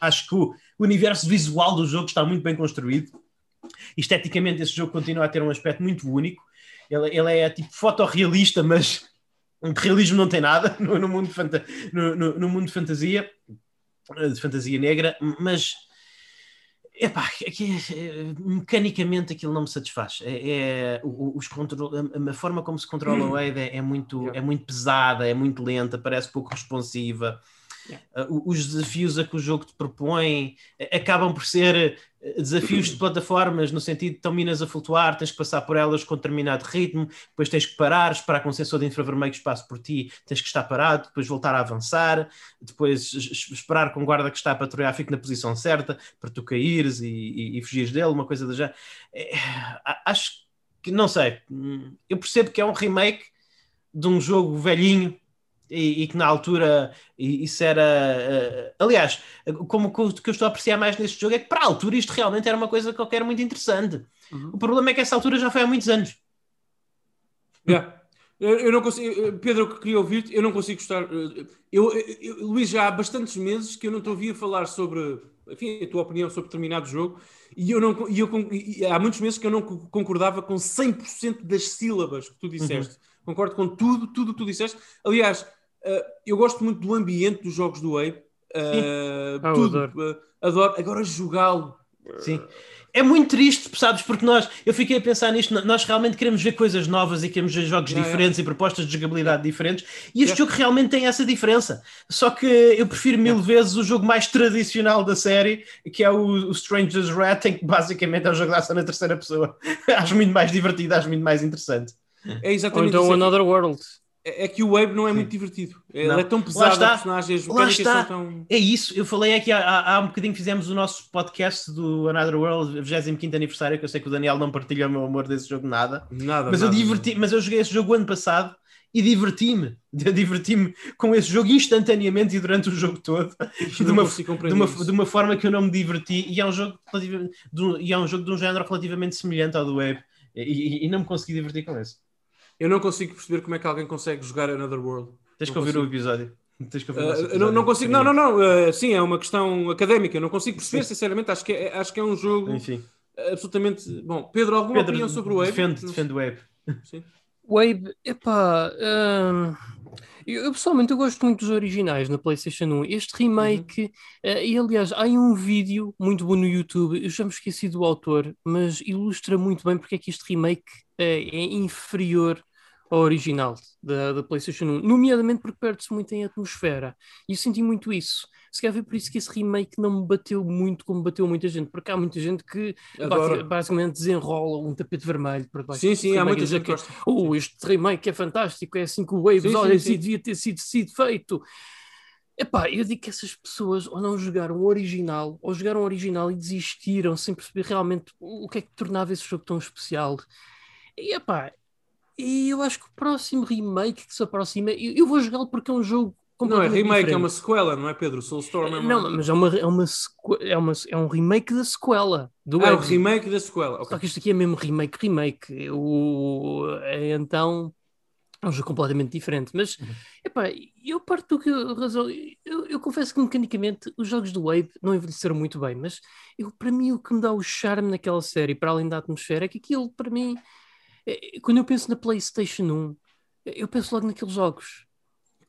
Acho que o universo visual do jogo está muito bem construído. Esteticamente, esse jogo continua a ter um aspecto muito único. Ele, ele é tipo fotorrealista, mas de realismo não tem nada no, no mundo, de fanta no, no, no, mundo de fantasia, de fantasia negra, mas epá, aqui, é, mecanicamente aquilo não me satisfaz. É, é os a, a, forma como se controla o Wade é, é, muito, é muito pesada, é muito lenta, parece pouco responsiva. Uh, os desafios a que o jogo te propõe eh, acabam por ser eh, desafios de plataformas, no sentido de estão minas a flutuar, tens que passar por elas com determinado ritmo, depois tens que parar, esperar que um sensor de infravermelho espaço por ti, tens que estar parado, depois voltar a avançar, depois esperar que um guarda que está a patrulhar fique na posição certa para tu caíres e, e, e fugires dele, uma coisa da já. É, acho que, não sei, hum, eu percebo que é um remake de um jogo velhinho e, e, que na altura isso era. Uh, aliás, como o que eu estou a apreciar mais neste jogo é que para a altura isto realmente era uma coisa qualquer muito interessante. Uhum. O problema é que essa altura já foi há muitos anos. Yeah. Eu, não consigo, Pedro, eu queria ouvir-te, eu não consigo gostar. Eh, eu, eu, Luís, já há bastantes meses que eu não te ouvia falar sobre enfim, a tua opinião sobre determinado jogo e eu não e eu, e há muitos meses que eu não concordava com 100% das sílabas que tu disseste. Uhum. Concordo com tudo, tudo que tu disseste. Aliás, eu gosto muito do ambiente dos jogos do Ape. Uh, ah, tudo. Adoro. Adoro. Agora jogá-lo. Sim. É muito triste, sabes? Porque nós, eu fiquei a pensar nisto, nós realmente queremos ver coisas novas e queremos ver jogos diferentes e propostas de jogabilidade diferentes, e este jogo realmente tem essa diferença. Só que eu prefiro mil vezes o jogo mais tradicional da série, que é o, o Stranger's Rat, em que basicamente é um jogo de ação na terceira pessoa. acho muito mais divertido, acho muito mais interessante. É exatamente Ou então Another World. É, é que o Wave não é muito divertido. Ele não. é tão pesado, as personagens mecânicas são tão. É isso, eu falei aqui há, há um bocadinho fizemos o nosso podcast do Another World, 25 aniversário, que eu sei que o Daniel não partilha o meu amor desse jogo nada. Nada. Mas nada, eu diverti, mas eu joguei esse jogo ano passado e diverti-me. Diverti-me com esse jogo instantaneamente e durante o jogo todo. De uma, de, uma, de uma, forma que eu não me diverti. E é um jogo, de, e é um jogo de um género relativamente semelhante ao do Wave. E, e, e não me consegui divertir com esse. Eu não consigo perceber como é que alguém consegue jogar Another World. Tens que ouvir o episódio. Tens que ouvir uh, episódio. Não, não consigo, não, não, não. Uh, sim, é uma questão académica. Eu não consigo perceber, sim. sinceramente. Acho que, é, acho que é um jogo Enfim. absolutamente. Bom, Pedro, alguma Pedro, opinião sobre o Wave? Defende, defende o Wave. Sim. Wave, epá. Uh, eu, pessoalmente eu gosto muito dos originais na PlayStation 1. Este remake, uhum. uh, e aliás, há um vídeo muito bom no YouTube, eu já me esqueci do autor, mas ilustra muito bem porque é que este remake uh, é inferior original da, da PlayStation 1, nomeadamente porque perde-se muito em atmosfera. E eu senti muito isso. Se calhar foi por isso que esse remake não me bateu muito como bateu muita gente, porque há muita gente que basicamente desenrola um tapete vermelho para baixo. Sim, sim, há muita gente que gosta. Oh, este remake é fantástico, é assim que o Waves, sim, olha, sim, sim. devia ter sido, sido feito. Epá, eu digo que essas pessoas ou não jogaram o original, ou jogaram o original e desistiram sem perceber realmente o que é que tornava esse jogo tão especial. E epá, e eu acho que o próximo remake que se aproxima, eu, eu vou jogá-lo porque é um jogo não é remake, é diferente. é uma sequela, não é Pedro? Soulstorm é uma... Não, mas é, uma, é, uma é, uma, é um remake da sequela. Do ah, é o remake da sequela. Okay. Só que isto aqui é mesmo remake, remake. O, é, então é um jogo completamente diferente. Mas, uhum. epá, eu parto do que razão. Eu, eu, confesso que mecanicamente os jogos do Wave não envelheceram muito bem, mas eu, para mim o que me dá o charme naquela série, para além da atmosfera, é que aquilo, para mim quando eu penso na PlayStation 1, eu penso logo naqueles jogos.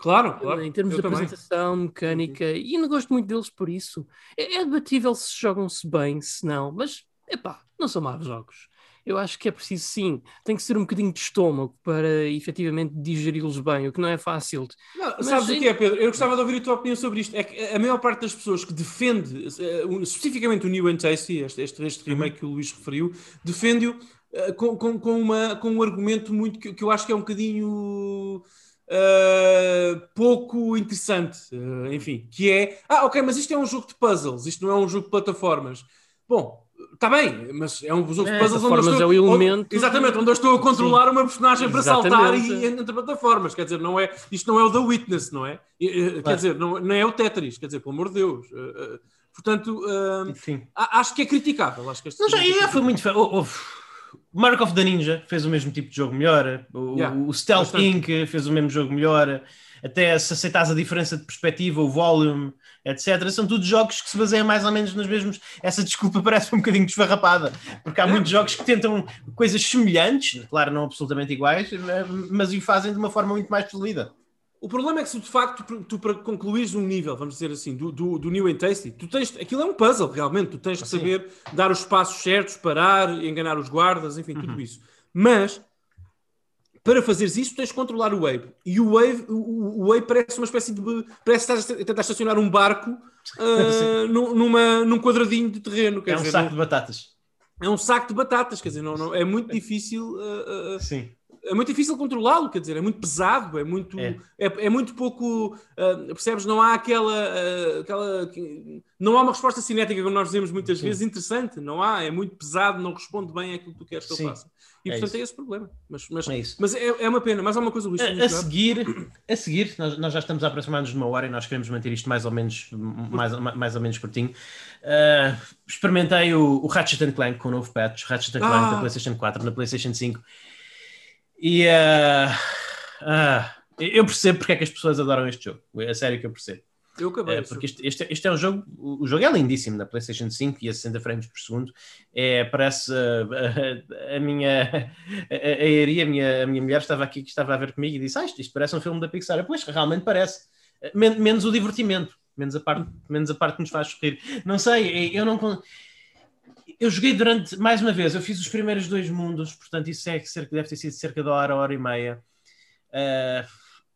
Claro, claro. Em termos eu de também. apresentação, mecânica, uhum. e não gosto muito deles por isso. É, é debatível se jogam-se bem, se não, mas, epá, não são maus jogos. Eu acho que é preciso sim, tem que ser um bocadinho de estômago para efetivamente digeri-los bem, o que não é fácil. Não, mas, sabes o que é, Pedro? Eu gostava de ouvir a tua opinião sobre isto. É que a maior parte das pessoas que defende, eh, especificamente o New and Tasty, este, este, este remake que o Luís referiu, defende-o com, com, com, uma, com um argumento muito que, que eu acho que é um bocadinho uh, pouco interessante, uh, enfim, que é ah, ok, mas isto é um jogo de puzzles, isto não é um jogo de plataformas. Bom, Está bem, mas é um jogo de É, puzzles onde eu estou, é o elemento- onde- exatamente, onde eu estou a controlar uma personagem para saltar e entre plataformas. Quer dizer, não é, isto não é o The Witness, não é? Eh, Quer dizer, não, não é o Tetris, quer dizer, pelo amor de Deus. Eh, eh, portanto, eh, a- acho que é criticável. Acho que este Não, já, é já foi muito. fe- o- o- Mark of the Ninja fez o mesmo tipo de jogo melhor. O, Yeah, o Stealth bastante. Inc. fez o mesmo jogo melhor. Até se aceitas a diferença de perspectiva, o volume, etc. São tudo jogos que se baseiam mais ou menos nos mesmos. Essa desculpa parece um bocadinho desfarrapada, porque há É. muitos jogos que tentam coisas semelhantes, claro, não absolutamente iguais, mas o fazem de uma forma muito mais polida. O problema é que se de facto tu, tu para concluires um nível, vamos dizer assim, do, do, do New and Tasty, tu tens, aquilo é um puzzle realmente, tu tens que Sim. saber dar os passos certos, parar, enganar os guardas, enfim, tudo isso. Mas para fazeres isso tens de controlar o Wave. E o Wave, o, o Wave parece uma espécie de. Parece que estás a tentar estacionar um barco num, numa, num quadradinho de terreno. Quer É um dizer, saco não- de batatas. é um saco de batatas, quer dizer, não, não- é muito difícil. ah, ah, Sim. É muito difícil controlá-lo, quer dizer, é muito pesado, é muito, É. é. é muito pouco, ah, percebes? Não há aquela, ah, aquela, que- não há uma resposta cinética, como nós dizemos muitas Sim. vezes, interessante, não há, é muito pesado, não responde bem àquilo que tu queres que Sim. ele faça. E É portanto isso. é esse o problema. Mas, mas, É isso. mas é, é uma pena. Mais alguma coisa, Luís? A, a seguir, a seguir nós, nós já estamos a aproximar-nos de uma hora e nós queremos manter isto mais ou menos, mais, mais ou menos curtinho. Uh, experimentei o, o Ratchet and Clank com o novo patch, Ratchet Clank Ah. da PlayStation 4, na PlayStation 5. E uh, ah, eu percebo porque é que as pessoas adoram este jogo. É sério que eu percebo. Eu acabei. Esse porque este, este, este é um jogo, o jogo é lindíssimo na PlayStation 5 e a 60 frames por segundo. É, parece uh, a, a minha a, a Eri, a minha, a minha mulher estava aqui que estava a ver comigo e disse: ah, isto, isto parece um filme da Pixar. Eu, Pois, realmente parece. Men- menos o divertimento, menos a, parte, menos a parte que nos faz sorrir. Não sei, eu não. Eu joguei durante, mais uma vez, eu fiz os primeiros dois mundos, portanto, isso é cerca, deve ter sido cerca de hora, hora e meia. Uh,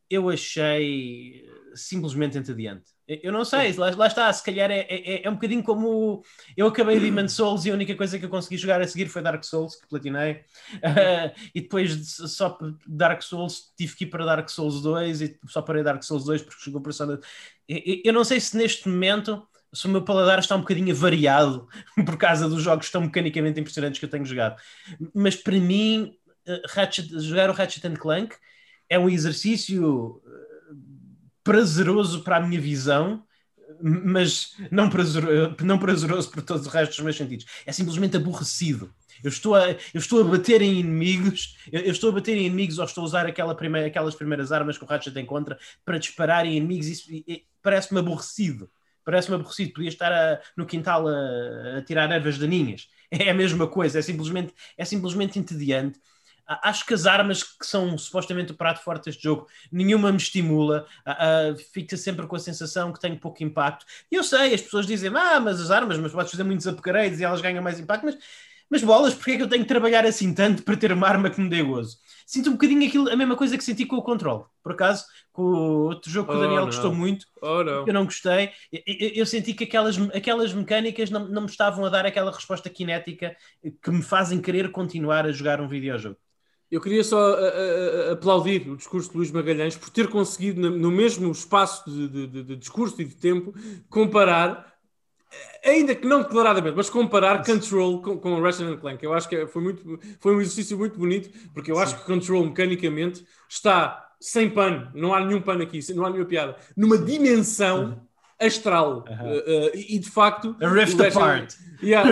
eu achei simplesmente entediante. Eu não sei, lá, lá está, se calhar é, é, é um bocadinho como eu acabei Demon Souls e a única coisa que eu consegui jogar a seguir foi Dark Souls, que platinei, Uh, e depois de só Dark Souls tive que ir para Dark Souls 2 e só parei Dark Souls 2 porque chegou Persona. Eu, eu- eu não sei se neste momento se o meu paladar está um bocadinho variado por causa dos jogos tão mecanicamente impressionantes que eu tenho jogado, mas para mim uh, Ratchet- jogar o Ratchet Clank é um exercício uh, prazeroso para a minha visão, mas não prazeroso, não prazeroso por todos os restos dos meus sentidos. É simplesmente aborrecido. Eu estou a, eu estou a bater em inimigos, eu, estou a bater em inimigos ou estou a usar aquela primeira, aquelas primeiras armas que o Ratchet encontra para disparar em inimigos. Isso parece-me aborrecido. Parece-me aborrecido. Podia estar a- no quintal a, a tirar ervas daninhas. É a mesma coisa, é simplesmente, é simplesmente entediante. Acho que as armas que são supostamente o prato forte deste jogo, nenhuma me estimula, ah, fica sempre com a sensação que tenho pouco impacto. E eu sei, as pessoas dizem, ah, mas as armas, mas podes fazer muitos upgrades e elas ganham mais impacto, mas, mas bolas, porque é que eu tenho que trabalhar assim tanto para ter uma arma que me dê gozo? Sinto um bocadinho aquilo, a mesma coisa que senti com o controle. Por acaso, com o outro jogo que o Oh, Daniel gostou muito, Oh, não. eu não gostei. Eu, eu- eu senti que aquelas, aquelas mecânicas não, não me estavam a dar aquela resposta cinética que me fazem querer continuar a jogar um videojogo. Eu queria só a- a- a- aplaudir o discurso de Luís Magalhães por ter conseguido, no- mesmo espaço de, de- de- de discurso e de tempo, comparar, ainda que não declaradamente, mas comparar Control com, com Ratchet Clank. Eu acho que foi, muito, foi um exercício muito bonito, porque eu acho que Control, mecanicamente, está sem pano, não há nenhum pano aqui, não há nenhuma piada, numa dimensão astral. Aham. Eh, eh, e de facto. A rift Ratchet- apart. Yeah,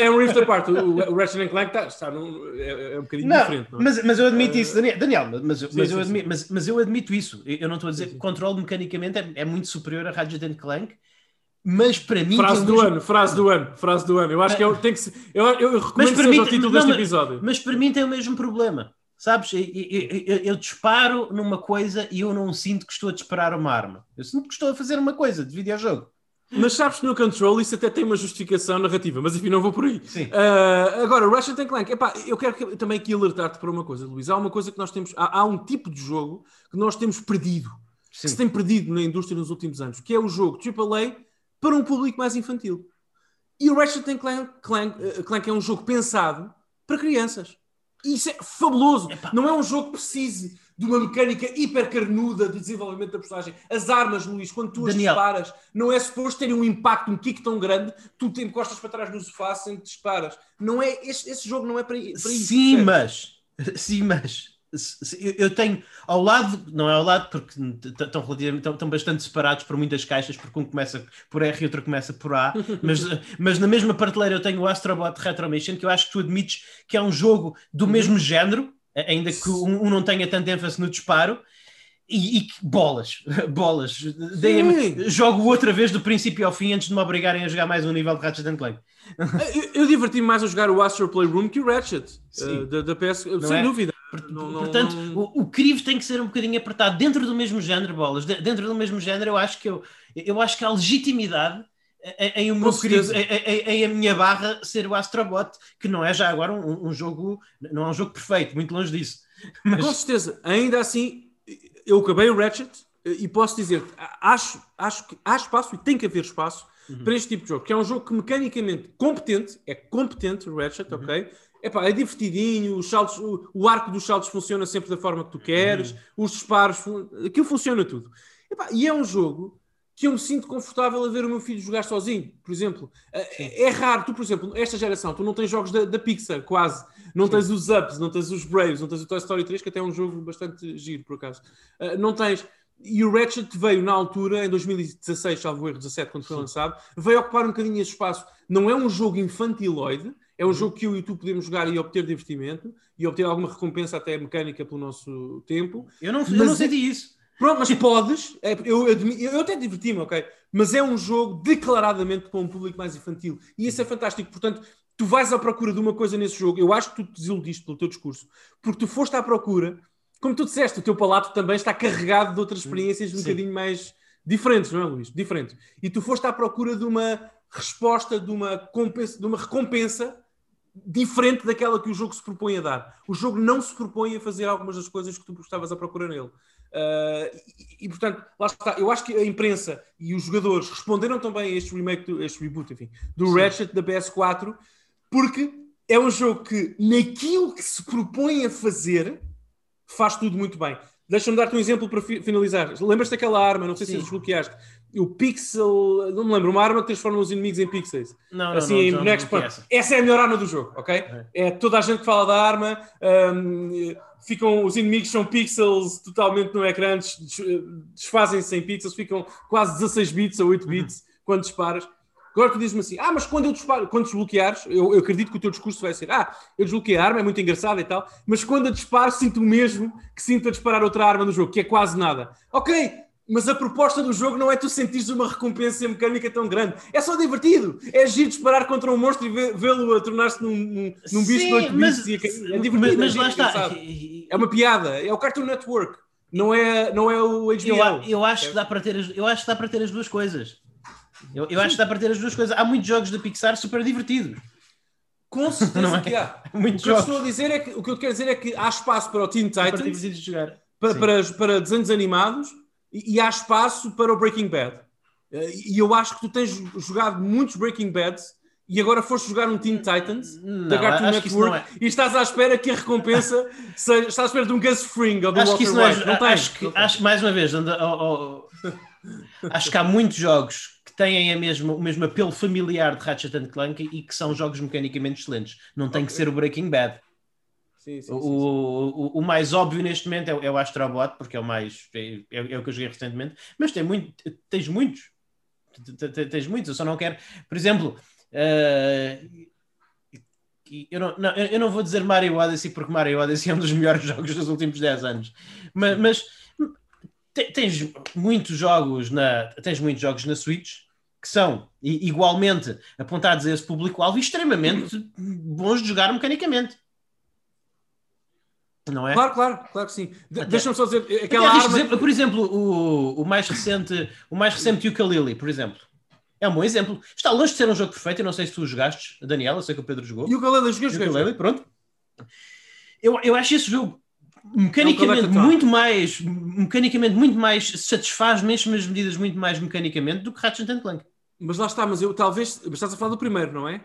é um rift apart. O, o Ratchet Clank está, está num, é, é um bocadinho Não, diferente. Não é? mas, mas eu admito Eh, isso, Daniel, Daniel mas, sim, mas sim, eu sim. admito, mas, mas eu admito isso. Eu não estou a dizer Sim, que sim. controle mecanicamente é, é muito superior a Ratchet and Clank, mas para mim. Frase do mesmo- ano, frase do ano, frase do ano. Eu acho que é, o- tem que ser, eu, eu, eu recomendo que seja o título não, deste episódio. Mas para mim tem o mesmo problema. Sabes? Eu, eu- eu- eu disparo numa coisa e eu não sinto que estou a disparar uma arma. Eu sinto que estou a fazer uma coisa de videojogo. Mas sabes que no Control isso até tem uma justificação narrativa, mas enfim, não vou por aí. Sim. Ah, agora, Ratchet and Clank, epá, eu quero que- também aqui alertar-te para uma coisa, Luís. Há uma coisa que nós temos, há, há um tipo de jogo que nós temos perdido, que se Sim. tem perdido na indústria nos últimos anos, que é o jogo AAA para um público mais infantil. E o Ratchet and Clank, Clank, eh, Clank é um jogo pensado para crianças. isso é fabuloso. Epá. Não é um jogo que precise de uma mecânica hiper carnuda de desenvolvimento da personagem. As armas, Luís, quando tu Daniel. as disparas, não é suposto terem um impacto, um kick tão grande, tu te encostas para trás no sofá sem te disparas. Não é, esse, esse jogo não é para, para isso. Sim, mas, sim, mas eu tenho ao lado, não é ao lado porque estão, relativamente, estão, bastante separados por muitas caixas, porque um começa por R e outro começa por A, mas, mas na mesma prateleira eu tenho o Astrobot Retro Mission, que eu acho que tu admites que é um jogo do uhum. mesmo género, ainda que um, um não tenha tanta ênfase no disparo, e, e bolas, bolas. Jogo outra vez do princípio ao fim antes de me obrigarem a jogar mais um nível de Ratchet Clank. eu, eu diverti-me mais a jogar o Astro Playroom que o Ratchet uh, da, da PS, não sem é? dúvida. Não, não, Portanto, não... O, o crivo tem que ser um bocadinho apertado dentro do mesmo género, bolas. De, dentro do mesmo género, eu acho que eu, eu acho que há legitimidade em, o meu crivo, em, a minha barra ser o Astrobot, que não é já agora um, um jogo, não é um jogo perfeito, muito longe disso. Mas... Com certeza, ainda assim, eu acabei o Ratchet e posso dizer, acho, acho que há espaço e tem que haver espaço uhum. para este tipo de jogo, que é um jogo que mecanicamente competente, é competente o Ratchet, uhum. ok? Epá, é divertidinho, os saltos, o, o, arco dos saltos funciona sempre da forma que tu queres, uhum. os disparos, aquilo funciona tudo. Epá, e é um jogo que eu me sinto confortável a ver o meu filho jogar sozinho, por exemplo. É, é raro, tu, por exemplo, esta geração, tu não tens jogos da, da Pixar, quase. Não Sim. tens os Ups, não tens os Braves, não tens o Toy Story 3, que até é um jogo bastante giro, por acaso. Uh, não tens. E o Ratchet veio na altura, em 2016, salvo erro, 17, quando foi lançado, veio ocupar um bocadinho esse espaço. Não é um jogo infantiloide, é um jogo que eu e tu podemos jogar e obter divertimento e obter alguma recompensa até mecânica pelo nosso tempo. Eu não, eu não senti é... isso. Pronto, mas podes, é, eu, eu, eu até diverti-me, ok? Mas é um jogo declaradamente para um público mais infantil. E isso é fantástico. Portanto, tu vais à procura de uma coisa nesse jogo. Eu acho que tu te desiludiste pelo teu discurso, porque tu foste à procura, como tu disseste, o teu palato também está carregado de outras experiências um Sim. bocadinho mais diferentes, não é, Luís? Diferentes. E tu foste à procura de uma resposta, de uma, compensa, de uma recompensa diferente daquela que o jogo se propõe a dar. O jogo não se propõe a fazer algumas das coisas que tu estavas à procura nele. Uh, e, e, portanto, lá está. Eu acho que a imprensa e os jogadores responderam também a este remake, este reboot, enfim, do Sim. Ratchet da PS4, porque é um jogo que, naquilo que se propõe a fazer, faz tudo muito bem. Deixa-me dar-te um exemplo para finalizar. Lembras-te daquela arma? Não sei Sim. se desbloqueaste o pixel, não me lembro, uma arma que transforma os inimigos em pixels. Não, assim, não, em bonecos. Para... Essa. essa é a melhor arma do jogo, ok? É, é toda a gente que fala da arma, um, ficam, os inimigos são pixels totalmente no ecrã, desfazem-se em pixels, ficam quase 16 bits ou 8 uhum. bits uhum. quando disparas. Agora tu dizes-me assim, ah, mas quando eu disparo, quando desbloqueares, eu, eu, acredito que o teu discurso vai ser, ah, eu desbloqueei a arma, é muito engraçado e tal, mas quando a disparo, sinto o mesmo que sinto a disparar outra arma no jogo, que é quase nada. Ok, mas a proposta do jogo não é tu sentires uma recompensa mecânica tão grande. É só divertido. É giro disparar contra um monstro e vê-lo a tornar-se num, num, num bicho de mas, É divertido. Mas, mas é lá está. É uma piada. É o Cartoon Network. Não é, não é o HBO. Eu, eu acho que dá para ter as, eu acho que dá para ter as duas coisas. Eu, eu acho que dá para ter as duas coisas. Há muitos jogos da Pixar super divertidos. Com certeza é? que há. Muitos o que, eu estou a dizer é que, o que eu quero dizer é que há espaço para o Teen Titans, para, para, para desenhos animados e, e há espaço para o Breaking Bad. Eh, e eu acho que tu tens jogado muitos Breaking Bads e agora foste jogar um Teen Titans não, da Cartoon Network é. e estás à espera que a recompensa seja, estás à espera de um Gus Fring ou do acho Walter que isso. Não, é, não acho, que, acho mais uma vez, anda, oh, oh, acho que há muitos jogos têm a mesma, o mesmo apelo familiar de Ratchet Clank e que são jogos mecanicamente excelentes. Não tem que ser o Breaking Bad. Sim, sim, o, sim, o, o, mais óbvio neste momento é, é, o Astrobot, porque é o mais é, é, é, o que eu joguei recentemente, mas tem muito, tens muitos. Tens muitos, eu só não quero. Por exemplo, uh, eu, não, não, eu não vou dizer Mario Odyssey porque Mario Odyssey é um dos melhores jogos dos últimos 10 anos, mas, mas tens muitos jogos na tens muitos jogos na Switch que são igualmente apontados a esse público-alvo e extremamente bons de jogar mecanicamente não é? Claro, claro, claro que sim. De Deixa-me só dizer aquela arma... exemplo, por exemplo, o, o mais recente, o mais recente Ukulele, por exemplo. É um bom exemplo. Está longe de ser um jogo perfeito. Eu não sei se tu jogaste, Daniel. Eu sei que o Pedro jogou. E o Ukulele, joguei, joguei. Ukulele, pronto. Eu, eu acho esse jogo mecanicamente é muito mais mecanicamente muito mais satisfaz mesmo as medidas muito mais mecanicamente do que Ratchet Clank. Mas lá está, mas eu talvez estás a falar do primeiro, não é?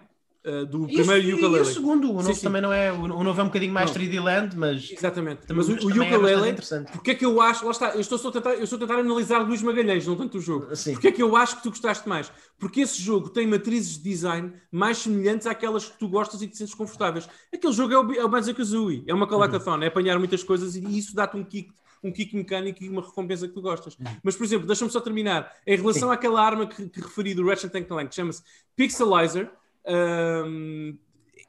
Uh, do E primeiro o, ukulele. E o segundo, o Sim, novo sim. também não é. O novo é um bocadinho mais Não. 3D Land, mas. Exatamente. Mas, Mas o, o é ukulele, interessante. porque é que eu acho, lá está, eu estou só a tentar, eu estou a tentar analisar Luís Magalhães, não tanto o jogo. Sim. Porque é que eu acho que tu gostaste mais? Porque esse jogo tem matrizes de design mais semelhantes àquelas que tu gostas e que te sentes confortáveis. Aquele jogo é o, é o Banjo-Kazooie, é uma collectathon, é apanhar muitas coisas e isso dá-te um kick, um kick mecânico e uma recompensa que tu gostas. Mas, por exemplo, deixa-me só terminar. Em relação Sim. àquela arma que, que referi do Ratchet Clank, que chama-se Pixelizer, hum,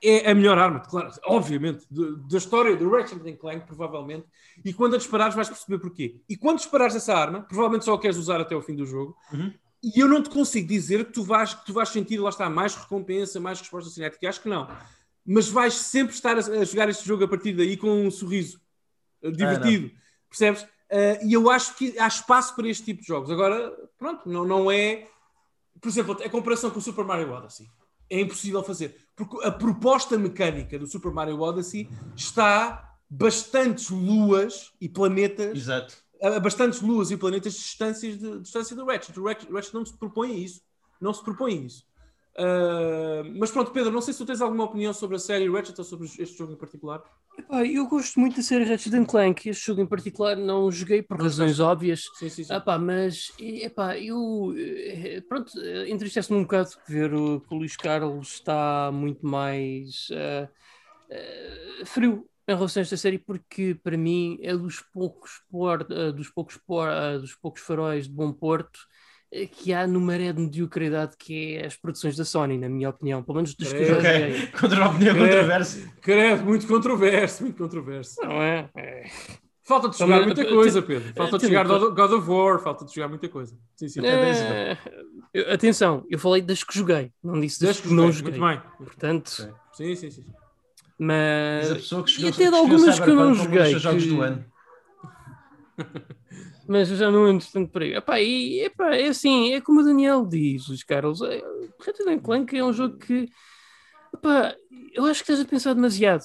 é a melhor arma, claro, obviamente, da história do Ratchet Clank, provavelmente. E quando a disparares vais perceber porquê. E quando disparares essa arma, provavelmente só a queres usar até o fim do jogo. Uhum. E eu não te consigo dizer que tu vais, que tu vais sentir, lá está, mais recompensa, mais resposta cinética. Acho que não. Mas vais sempre estar a, a jogar este jogo a partir daí com um sorriso eh, divertido. Percebes? Eh, e eu acho que há espaço para este tipo de jogos. Agora, pronto, não, não é. Por exemplo, a comparação com o Super Mario Odyssey é impossível fazer. Porque a proposta mecânica do Super Mario Odyssey está bastantes luas e planetas Exato. a bastantes luas e planetas de distâncias de, distância do Ratchet. O Ratchet, Ratchet não se propõe a isso. Não se propõe a isso. Ah, mas pronto, Pedro, não sei se tu tens alguma opinião sobre a série Ratchet ou sobre este jogo em particular. Epá, eu gosto muito da série Ratchet Clank. Este jogo em particular não joguei por Não razões óbvias. Sim, sim, sim. Ah pá, mas epá, eu eh, pronto, eh, entristece-me um bocado ver o, que o Luís Carlos está muito mais eh, eh, frio em relação a esta série, porque para mim é dos poucos por, dos poucos por, dos poucos faróis de bom porto que há no maré de mediocridade que é as produções da Sony, na minha opinião, pelo menos dos que eu já Ok. joguei. Contra a opinião É. controversa. Credo, muito controverso, muito controverso. Não é? É. Falta-te Também- jogar muita coisa, Pedro. Falta-te te- jogar God God of War, falta-te jogar muita coisa. Sim, sim. Eh, eu- atenção, eu falei das que joguei, não disse das Desde que que não joguei. joguei. Muito bem. Portanto, Sim, sim, sim. Mas a mas, pessoa que e escolheu, até de algumas que eu não dos joguei. jogos que- do ano. Mas eu já não ando tanto por aí. Epá, e, epá, é assim, é como o Daniel diz, Luís Carlos. É, Ratchet Clank é um jogo que. Epá, eu acho que estás a pensar demasiado.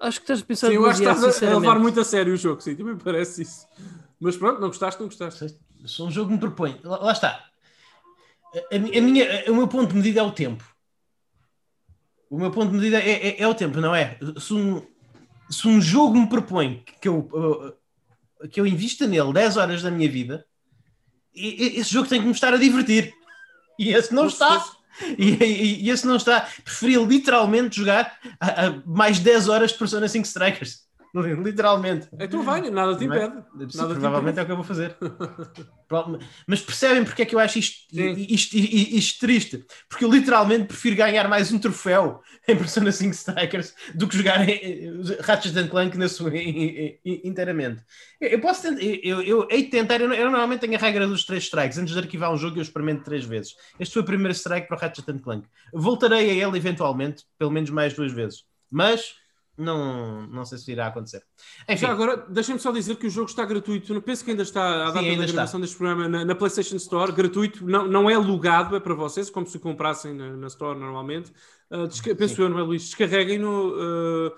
Acho que estás a pensar Sim, eu acho que demasiado, estás a- a levar muito a sério o jogo, sim, também parece isso. Mas pronto, não gostaste, não gostaste. Se um jogo me propõe, lá, lá está. A, a minha, o meu ponto de medida é o tempo. O meu ponto de medida é, é- é o tempo, não é? Se um, se um jogo me propõe que eu, uh, que eu invista nele 10 horas da minha vida, e- esse jogo tem que me estar a divertir. E esse não está. E, e- e esse não está. Preferia literalmente jogar a, a mais 10 horas de Persona 5 Strikers. Literalmente. Então vai, nada te é? impede. Sim, Nada te provavelmente impede. é o que eu vou fazer. Mas percebem porque é que eu acho isto, isto, isto- isto triste? Porque eu literalmente prefiro ganhar mais um troféu em Persona 5 Strikers do que jogar em- Ratchet and Clank na sua, in- in- inteiramente. Eu, posso tentar, eu, eu, eu hei de tentar, eu, eu normalmente tenho a regra dos três strikes. Antes de arquivar um jogo, eu experimento três vezes. Este foi o primeiro strike para o Ratchet and Clank. Voltarei a ele eventualmente, pelo menos mais duas vezes. Mas não, não sei se irá acontecer. Enfim, Já agora, deixa-me só dizer que o jogo está gratuito. Eu penso que ainda está à Sim, data ainda da gravação deste programa na, na PlayStation Store, gratuito. Não, não é alugado, é para vocês, como se comprassem na, na Store normalmente. Uh, desca- penso Sim. eu, não é, Luís? Descarreguem-no, uh,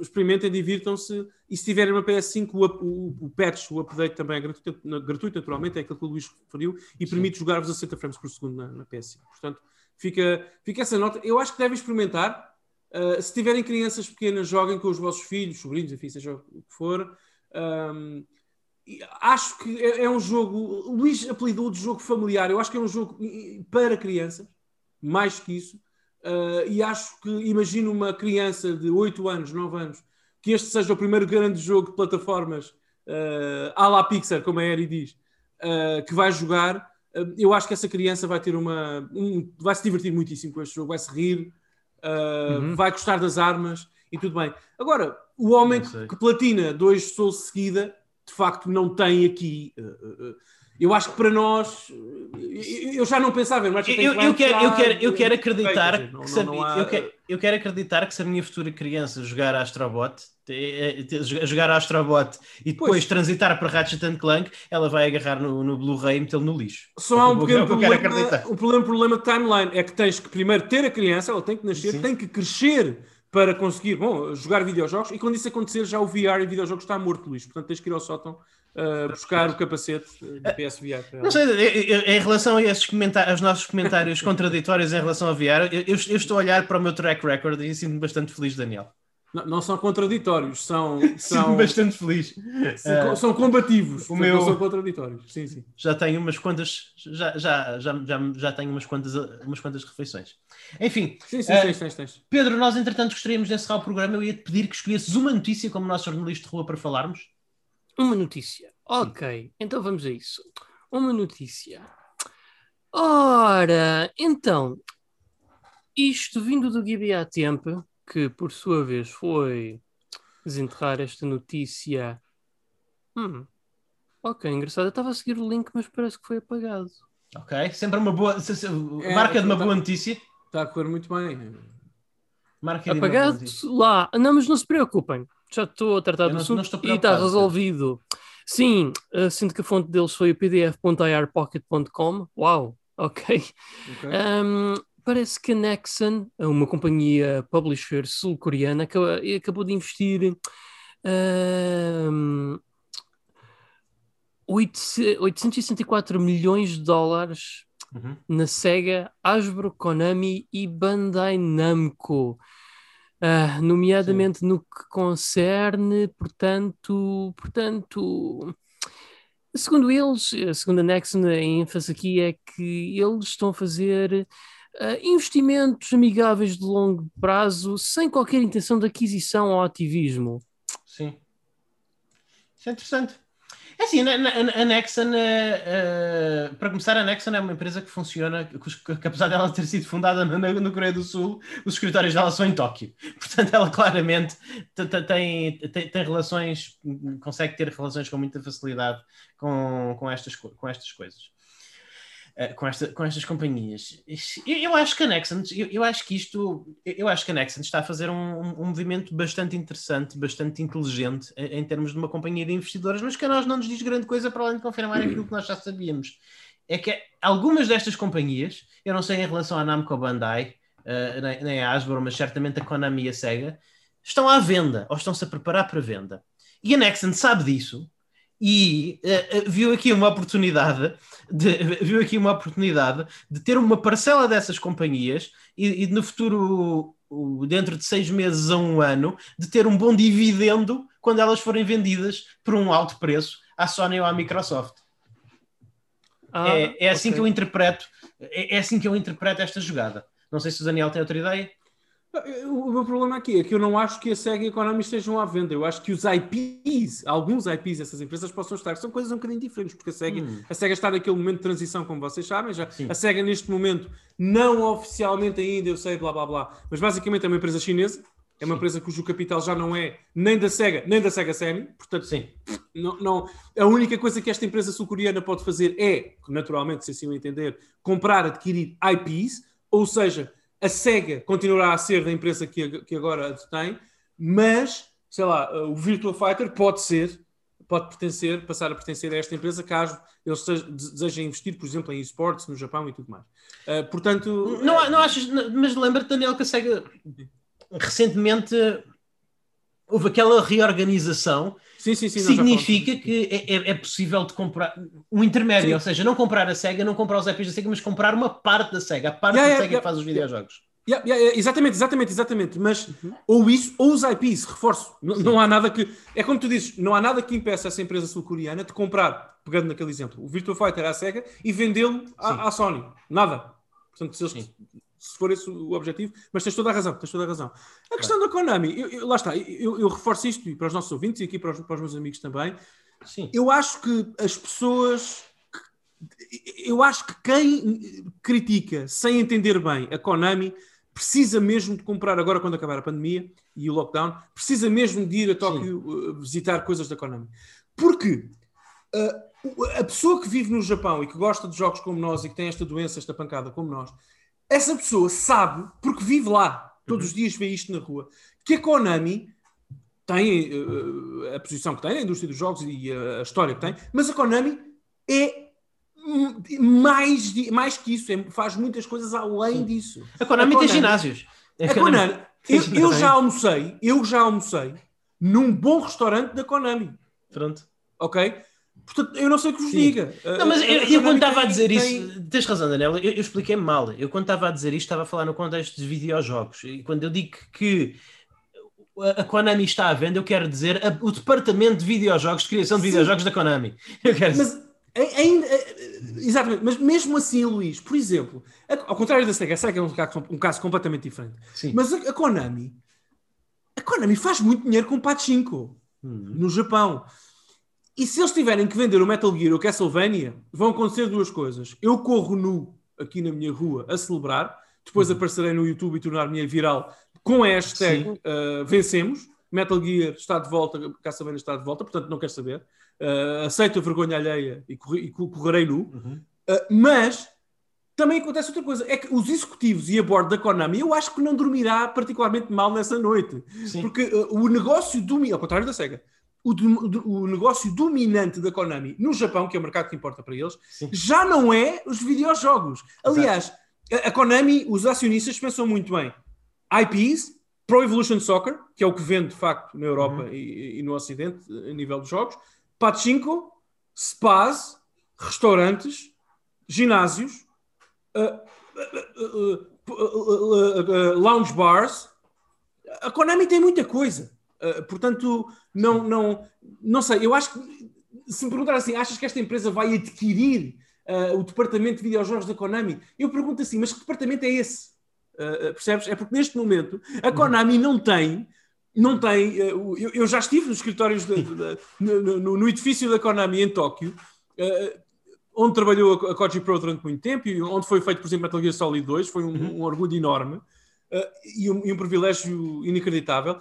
experimentem, divirtam-se. E se tiverem uma PS5, o, o, o patch, o update também é gratuito, gratuito, naturalmente, é aquilo que o Luís referiu, e permite jogar-vos a 60 frames por segundo na, na PS5. Portanto, fica, fica essa nota. Eu acho que devem experimentar. Uh, se tiverem crianças pequenas, joguem com os vossos filhos, sobrinhos, enfim, seja o que for. Um, acho que é, é um jogo. Luís apelidou de jogo familiar. Eu acho que é um jogo para crianças, mais que isso. Uh, e acho que imagino uma criança de 8 anos, 9 anos, que este seja o primeiro grande jogo de plataformas uh, à la Pixar, como a Eri diz, uh, que vai jogar. Eu acho que essa criança vai ter uma. um- vai se divertir muitíssimo com este jogo, vai se rir, uh, Uhum. vai gostar das armas e tudo bem. Agora, o homem que, que platina dois Souls seguida, de facto, não tem aqui. uh, eu acho que para nós, eu já não pensava Ratchet Eu, quero, eu, já- quero, eu quero Quer acreditar que não- se não há- eu, quero, eu quero acreditar que se a minha futura criança jogar Astrobot eh, jogar Astrobot e depois Pois. transitar para Ratchet and Clank ela vai agarrar no, no Blu-ray e metê-lo no lixo Só há um É o que pequeno problema, um problema, problema de timeline. É que tens que primeiro ter a criança, ela tem que nascer, Sim. tem que crescer para conseguir bom, jogar videojogos e quando isso acontecer já o VR e videojogos está morto, Luís. Portanto tens que ir ao sótão uh, buscar o capacete do PSVR. Não sei, em relação a esses comentários, aos nossos comentários contraditórios em relação a VR, eu, eu, estou a olhar para o meu track record e sinto-me bastante feliz, Daniel. Não, não, são contraditórios, são. são bastante feliz. São, uh, são combativos, o meu... são contraditórios. Sim, sim. Já tenho umas quantas. Já, já, já, já, já tenho umas quantas, umas quantas refeições. Enfim. Sim, sim, uh, tens, tens, tens. Pedro, nós entretanto gostaríamos de encerrar o programa. Eu ia te pedir que escolhesses uma notícia como nosso jornalista de rua para falarmos. Uma notícia. Ok, então vamos a isso. Uma notícia. Ora, então, isto vindo do GBA Tempo que por sua vez foi desenterrar esta notícia. Hum. Ok, engraçado. Eu estava a seguir o link, mas parece que foi apagado. Ok, sempre uma boa. É, marca de uma tá, boa notícia. Está a correr muito bem. Marca apagado lá. Não, mas não se preocupem. Já estou a tratar do assunto e está resolvido. Sim, sinto que a fonte deles foi o pdf.irpocket.com. Uau, ok. okay. Um, parece que a Nexon, uma companhia publisher sul-coreana, acabou de investir uh, 864 milhões de dólares uhum. na Sega, Hasbro, Konami e Bandai Namco. Uh, nomeadamente Sim. no que concerne, portanto, portanto, segundo eles, segundo a Nexon, a ênfase aqui é que eles estão a fazer Uh, investimentos amigáveis de longo prazo sem qualquer intenção de aquisição ou ativismo. Sim. Isso é interessante. É assim, a, Nexon, uh, uh, para começar, a Nexon é uma empresa que funciona, que, que apesar dela ter sido fundada no, no, Coreia do Sul, os escritórios dela são em Tóquio. Portanto, ela claramente tem, tem, tem relações, consegue ter relações com muita facilidade com, com, estas, com estas coisas. Eh, com, esta, com estas companhias. Eu, eu, acho que a Nexans, eu, eu, acho que isto, eu acho que a Nexans está a fazer um, um, movimento bastante interessante, bastante inteligente em, em, termos de uma companhia de investidores, mas que a nós não nos diz grande coisa para além de confirmar aquilo que nós já sabíamos. É que algumas destas companhias, eu não sei em relação à Namco Bandai, uh, nem, nem a Hasbro, mas certamente a Konami e a Sega, estão à venda ou estão-se a preparar para venda. E a Nexon sabe disso e uh, viu aqui uma oportunidade de, viu aqui uma oportunidade de ter uma parcela dessas companhias e, e, no futuro dentro de seis meses a um ano de ter um bom dividendo quando elas forem vendidas por um alto preço à Sony ou à Microsoft. Ah, é, é, assim okay. que eu interpreto é, é assim que eu interpreto esta jogada. Não sei se o Daniel tem outra ideia o meu problema aqui é que eu não acho que a SEGA e a Konami estejam à venda. Eu acho que os IPs, alguns IPs dessas empresas possam estar, são coisas um bocadinho diferentes, porque a SEGA, hum. a SEGA está naquele momento de transição, como vocês sabem. Já, a SEGA neste momento, não oficialmente ainda, eu sei, blá blá blá, mas basicamente é uma empresa chinesa, é uma Sim. empresa cujo capital já não é nem da SEGA, nem da SEGA Semi, portanto, Sim. Não, não, a única coisa que esta empresa sul-coreana pode fazer é, naturalmente, se assim o entender, comprar, adquirir IPs, ou seja, a SEGA continuará a ser da empresa que, que agora a detém, mas, sei lá, o Virtua Fighter pode ser, pode pertencer, passar a pertencer a esta empresa caso eles desejem investir, por exemplo, em esportes no Japão e tudo mais. Uh, portanto... Não, não achas, mas lembra-te, Daniel, que a SEGA recentemente houve aquela reorganização sim, sim, sim, significa que é, é, é, possível de comprar um intermédio, ou seja, não comprar a SEGA, não comprar os IPs da SEGA, mas comprar uma parte da SEGA, a parte yeah, da yeah, SEGA yeah, que faz os videojogos. exatamente, exatamente, exatamente. Mas uhum. ou isso, ou os IPs, reforço. Não, não, há nada que. É como tu dizes, não há nada que impeça essa empresa sul-coreana de comprar, pegando naquele exemplo, o Virtua Fighter à SEGA e vendê-lo à, à, Sony. Nada. Portanto, se eles se for esse o objetivo, mas tens toda a razão, tens toda a razão. A questão da Konami, eu, eu, lá está, eu, eu, reforço isto para os nossos ouvintes e aqui para os, para os meus amigos também. Sim. Eu acho que as pessoas. Eu acho que quem critica sem entender bem a Konami precisa mesmo de comprar, agora quando acabar a pandemia e o lockdown, precisa mesmo de ir a Tóquio uh, visitar coisas da Konami. Porque uh, a pessoa que vive no Japão e que gosta de jogos como nós e que tem esta doença, esta pancada como nós, essa pessoa sabe, porque vive lá, todos uhum. os dias vê isto na rua, que a Konami tem uh, a posição que tem na indústria dos jogos e a, a, história que tem, mas a Konami é mais, mais que isso, é, faz muitas coisas além disso. A Konami, a Konami tem ginásios. A Konami, eu, eu, já almocei, eu já almocei num bom restaurante da Konami. Pronto. Ok? Portanto, eu não sei o que vos diga. Não, mas eu, eu quando estava a dizer tem... isso, tens razão, Daniel, eu, eu expliquei-me mal. Eu quando estava a dizer isto, estava a falar no contexto de videojogos. E quando eu digo que a Konami está à venda, eu quero dizer a, o departamento de videojogos, de criação de Sim. videojogos da Konami. Eu quero mas, ainda, exatamente, mas mesmo assim, Luís, por exemplo, ao contrário da Sega, a Sega é um caso, um caso completamente diferente. Sim. Mas a, a, Konami, a Konami faz muito dinheiro com Pachinko hum. no Japão. E se eles tiverem que vender o Metal Gear ou Castlevania, vão acontecer duas coisas. Eu corro nu aqui na minha rua a celebrar, depois uhum. aparecerei no YouTube e tornar-me viral com a hashtag uh, vencemos. Metal Gear está de volta, Castlevania está de volta, portanto não quero saber. Uh, aceito a vergonha alheia e, corri, e correrei nu. Uhum. Uh, mas também acontece outra coisa, é que os executivos e a board da Konami, eu acho que não dormirá particularmente mal nessa noite. Sim. Porque uh, o negócio, domi ao contrário da SEGA, o, o, negócio dominante da Konami no Japão, que é o mercado que importa para eles, Sim. já não é os videojogos. Aliás, a, a, Konami, os acionistas pensam muito bem. IPs, Pro Evolution Soccer, que é o que vende de facto na Europa uhum. e, e, no Ocidente, a nível de jogos, Pachinko, spas, restaurantes, ginásios, uh, uh, uh, lounge bars. A Konami tem muita coisa. Uh, portanto, não, não, não sei. Eu acho que, se me perguntar assim, achas que esta empresa vai adquirir uh, o departamento de videojogos da Konami? Eu pergunto assim, mas que departamento é esse? Uh, percebes? É porque neste momento a Konami não tem. Não tem. Eu, eu já estive nos escritórios de, de, de, no, no, edifício da Konami em Tóquio, onde trabalhou a, Koji Pro durante muito tempo e onde foi feito, por exemplo, Metal Gear Solid 2. Foi um, uhum. um orgulho enorme e um, e um privilégio inacreditável.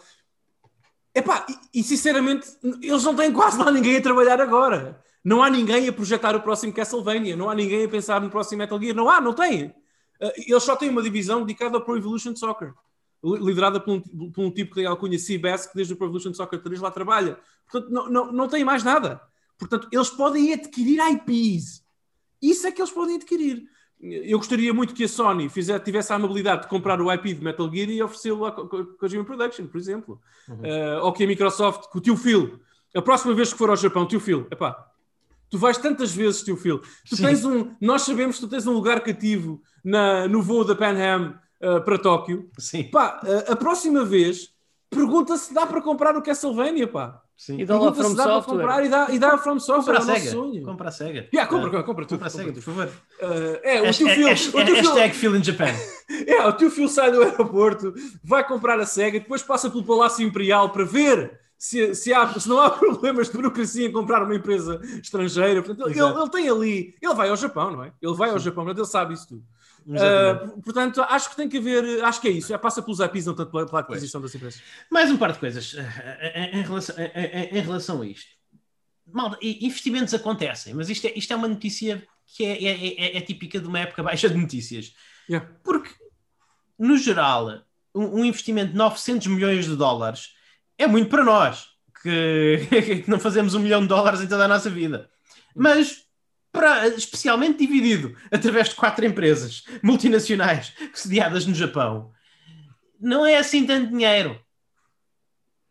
Epá, e, e sinceramente, eles não têm quase lá ninguém a trabalhar agora. Não há ninguém a projetar o próximo Castlevania, não há ninguém a pensar no próximo Metal Gear, não há, não tem. Uh, eles só têm uma divisão dedicada ao Pro Evolution Soccer, liderada por um, por um tipo que tem alcunha CBS, que desde o Pro Evolution Soccer 3 lá trabalha. Portanto, não, não, não tem mais nada. Portanto, eles podem adquirir IPs. Isso é que eles podem adquirir eu gostaria muito que a Sony fizesse, tivesse a amabilidade de comprar o IP de Metal Gear e oferecê-lo à Kojima Production, por exemplo. Uhum. Uh, ou que a Microsoft, que o tio Phil, a próxima vez que for ao Japão, tio Phil, epá, tu vais tantas vezes, tio Phil, tu Sim. tens um, nós sabemos que tu tens um lugar cativo na, no voo da Pan Am uh, para Tóquio. Sim. Pá, uh, a próxima vez, pergunta se dá para comprar o Castlevania, pá. Sim. E dá lá From Software. Comprar, e, dá, e dá a From Software, compra é a Sega. sonho. Compra a Sega. Yeah, compra, uh, compra tudo. Compra a Sega, por favor. Uh, é, o teu filho... Hashtag Phil in Japan. é, o teu filho sai do aeroporto, vai comprar a Sega, depois passa pelo Palácio Imperial para ver se, se, há, se não há problemas de burocracia em comprar uma empresa estrangeira. Portanto, ele, ele, tem ali... Ele vai ao Japão, não é? Ele vai ao Japão, mas ele sabe isso tudo. Uh, portanto, acho que tem que haver, acho que é isso, é, passa pelos APIs, não tanto pela, pela aquisição das empresas. Mais um par de coisas em, em, relação, em, em relação a isto. Mal, investimentos acontecem, mas isto é, isto é uma notícia que é, é, é, é típica de uma época baixa de notícias. Yeah. Porque, no geral, um, um, investimento de 900 milhões de dólares é muito para nós, que, que não fazemos um milhão de dólares em toda a nossa vida. Mas para, especialmente dividido através de quatro empresas multinacionais sediadas no Japão, não é assim tanto dinheiro.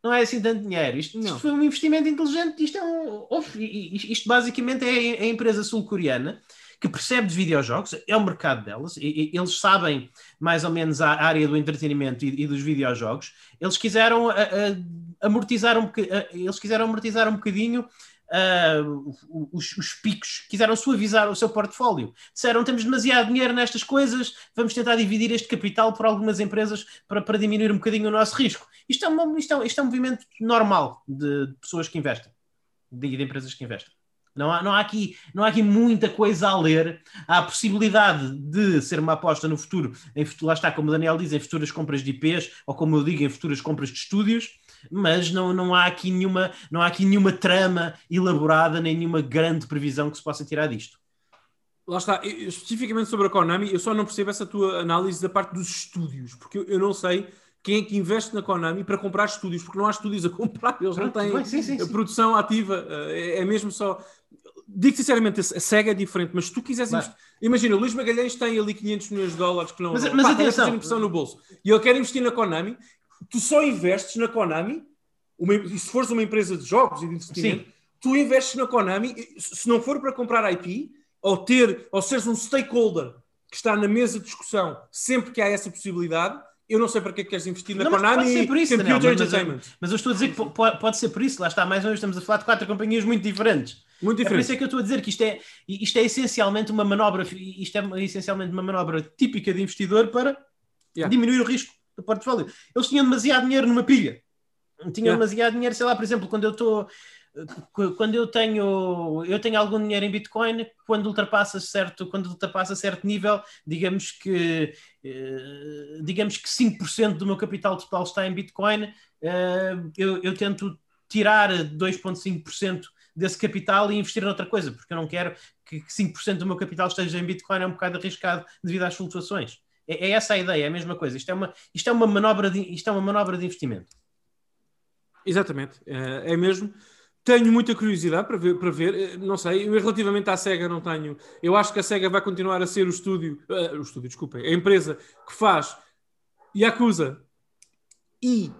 Não é assim tanto dinheiro. Isto, isto foi um investimento inteligente. Isto, é um, isto basicamente é a empresa sul-coreana que percebe de videojogos, é o mercado delas, e, e, eles sabem mais ou menos a área do entretenimento e, e dos videojogos. Eles quiseram a, a, amortizar um eles quiseram amortizar um bocadinho uh, os, os, picos, quiseram suavizar o seu portfólio. Disseram: temos demasiado dinheiro nestas coisas, vamos tentar dividir este capital por algumas empresas para, para diminuir um bocadinho o nosso risco. Isto é, uma, isto é, isto é um movimento normal de, de pessoas que investem, de, de empresas que investem. Não há, não, há aqui, não há aqui muita coisa a ler. Há a possibilidade de ser uma aposta no futuro, em, lá está, como o Daniel diz, em futuras compras de IPs, ou como eu digo, em futuras compras de estúdios mas não, não, há aqui nenhuma, não há aqui nenhuma trama elaborada, nem nenhuma grande previsão que se possa tirar disto. Lá está, especificamente sobre a Konami, eu só não percebo essa tua análise da parte dos estúdios, porque eu, eu não sei quem é que investe na Konami para comprar estúdios, porque não há estúdios a comprar, eles não têm sim, sim, sim. produção ativa, eh, é, é mesmo só. Digo sinceramente, a SEGA é diferente, mas se tu quiseres. Investir... Imagina, o Luís Magalhães tem ali 500 milhões de dólares que não. Mas, mas pá, atenção. impressão no bolso e ele quer investir na Konami tu só investes na Konami, uma, e se fores uma empresa de jogos e de investimento, Sim. tu investes na Konami, se não for para comprar IP, ou ter, ou seres um stakeholder que está na mesa de discussão sempre que há essa possibilidade, eu não sei para que é que queres investir na Não, mas Konami pode ser por isso, Computer Daniel, mas- Entertainment. Mas eu estou a dizer que po- pode, pode ser por isso, lá está, mais ou menos estamos a falar de quatro companhias muito diferentes. Muito É por isso diferente. é que eu estou a dizer que isto é, isto é essencialmente uma manobra, isto é essencialmente uma manobra típica de investidor para Yeah. diminuir o risco do portfólio. Eles tinham demasiado dinheiro numa pilha. Tinham Yeah. demasiado dinheiro, sei lá, por exemplo, quando eu estou quando eu tenho eu tenho algum dinheiro em Bitcoin, quando ultrapassa certo, quando ultrapassa certo nível, digamos que eh, digamos que 5% do meu capital total está em Bitcoin, eh, eu, eu tento tirar 2,5% desse capital e investir noutra coisa, porque eu não quero que que 5% do meu capital esteja em Bitcoin, é um bocado arriscado devido às flutuações. É, é essa a ideia, é a mesma coisa. Isto é uma, isto é uma, manobra, de, isto é uma manobra de investimento. Exatamente, é é mesmo. Tenho muita curiosidade para ver, para ver, eh, não sei, eu relativamente à SEGA não tenho. Eu acho que a SEGA vai continuar a ser o estúdio, eh, o estúdio, desculpem, a empresa que faz Yakuza e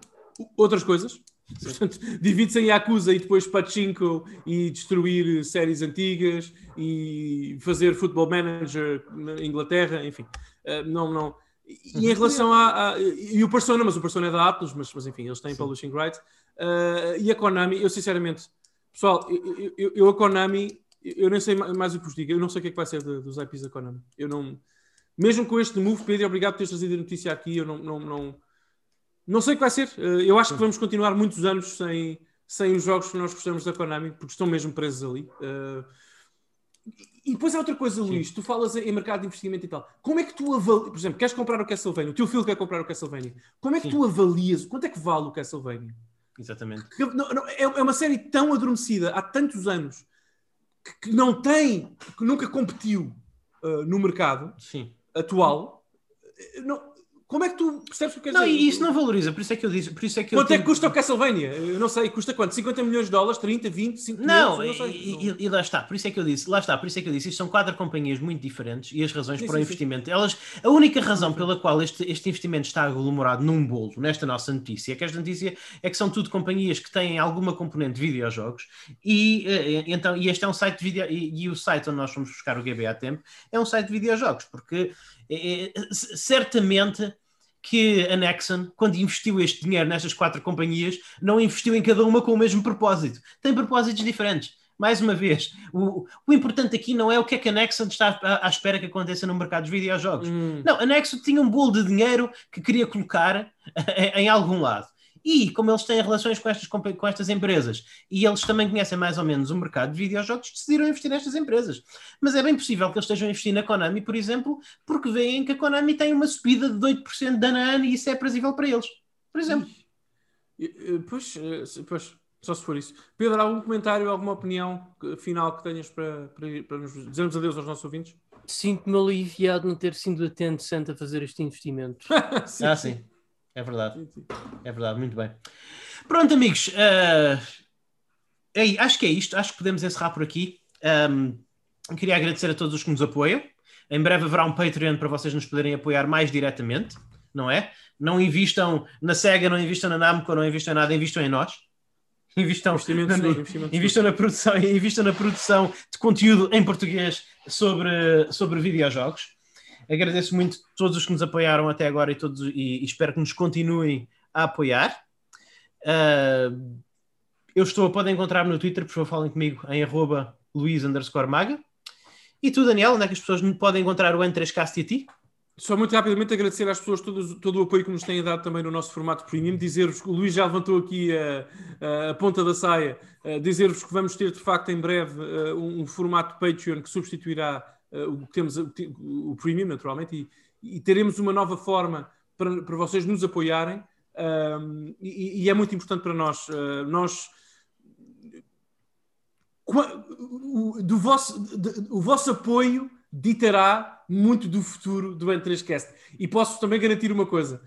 outras coisas. Portanto, divide-se em Yakuza e depois Pachinko e destruir séries antigas e fazer Football Manager na Inglaterra, enfim. Eh, não, não. E em relação a, a- E o Persona, mas o Persona é da Atlas, mas, mas enfim, eles têm publishing rights. Uh, e a Konami, eu sinceramente, pessoal, eu, eu- eu- a Konami, eu nem sei ma- mais o que vos digo, eu não sei o que é que vai ser de- dos IPs da Konami. Eu não, mesmo com este move, Pedro, obrigado por teres trazido a notícia aqui, eu não, não, não, não sei o que vai ser. Uh, eu acho que vamos continuar muitos anos sem, sem os jogos que nós gostamos da Konami, porque estão mesmo presos ali. Uh, e depois há outra coisa, Luís, tu falas em mercado de investimento e tal. Como é que tu avalias, por exemplo, queres comprar o Castlevania, o teu filho quer comprar o Castlevania, como é que Sim. tu avalias, quanto é que vale o Castlevania? Exatamente. Porque não- não- é, é uma série tão adormecida há tantos anos que, que não tem, que nunca competiu uh, no mercado Sim. atual. Uh, não- como é que tu percebes o que Não, e isso não valoriza, por isso é que eu disse, por isso é que eu Quanto é que custa o Castlevania? Eu não sei, custa quanto? 50 milhões de dólares? 30, 20, 5 Não, milhões? Eu não e, e- e lá está, por isso é que eu disse, lá está, por isso é que eu disse, isto são quatro companhias muito diferentes e as razões Sim, para o sim, investimento, elas, a única razão pela qual este, este investimento está aglomerado num bolo, nesta nossa notícia, é que esta notícia é que são tudo companhias que têm alguma componente de videojogos e, eh, então, e este é um site de vídeo, e, e o site onde nós fomos buscar o GB há tempo é um site de videojogos, porque eh, certamente que a Nexon, quando investiu este dinheiro nestas quatro companhias, não investiu em cada uma com o mesmo propósito. Tem propósitos diferentes. Mais uma vez, o, o importante aqui não é o que é que a Nexon está à, à espera que aconteça no mercado dos videojogos. Hum. Não, a Nexon tinha um bolo de dinheiro que queria colocar em, em algum lado. E como eles têm relações com estas, com estas empresas e eles também conhecem mais ou menos o mercado de videojogos, decidiram investir nestas empresas. Mas é bem possível que eles estejam a investir na Konami, por exemplo, porque veem que a Konami tem uma subida de 8% de ano a ano e isso é aprazível para eles. Por exemplo. Eh, Pois, eh, pois, só se for isso. Pedro, algum comentário, alguma opinião final que tenhas para, para, para nos dizermos adeus aos nossos ouvintes? Sinto-me aliviado não ter sido atento Santa a fazer este investimento. Sim, Ah, sim. É verdade. sim, sim. É verdade, muito bem. Pronto, amigos. é- acho que é isto. Acho que podemos encerrar por aqui. Ahm, queria agradecer a todos os que nos apoiam. Em breve haverá um Patreon para vocês nos poderem apoiar mais diretamente, não é? Não invistam na SEGA, não invistam na Namco, não invistam em nada, invistam em nós. Invistam, na- invistam na produção, invistam na produção de conteúdo em português sobre, sobre videojogos. Agradeço muito a todos os que nos apoiaram até agora e, todos, e, e espero que nos continuem a apoiar. Ah, eu estou, podem encontrar-me no Twitter, por favor, falem comigo em arroba Luís Maga. E tu, Daniel, onde é que as pessoas podem encontrar o N3Cast e a ti? Só muito rapidamente agradecer às pessoas todo, todo o apoio que nos têm dado também no nosso formato premium. Dizer-vos que o Luís já levantou aqui a, a- ponta da saia. Dizer-vos que vamos ter de facto em breve um, um formato Patreon que substituirá o que temos, o, premium, naturalmente, e, e teremos uma nova forma para, para vocês nos apoiarem. ahm, e, e é muito importante para nós. eh, nós o, do vosso, de- o vosso apoio ditará muito do futuro do N3Cast. E posso também garantir uma coisa: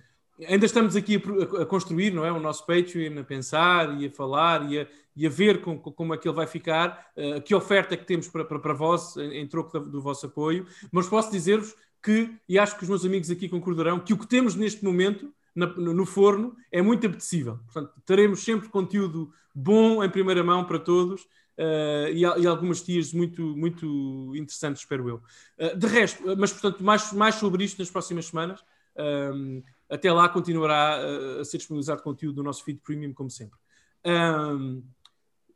ainda estamos aqui a, a construir, não é? O nosso Patreon, a pensar e a falar e a, e a ver com- com- como é que ele vai ficar, eh, que oferta é que temos para, para, para vós em, em troco da- do vosso apoio. Mas posso dizer-vos que, e acho que os meus amigos aqui concordarão, que o que temos neste momento no, no forno é muito apetecível. Portanto, teremos sempre conteúdo bom em primeira mão para todos. Uh, e, e, algumas tias muito, muito interessantes, espero eu. Uh, de resto, mas portanto, mais, mais sobre isto nas próximas semanas. Até lá continuará a, ser disponibilizado conteúdo no nosso feed premium, como sempre.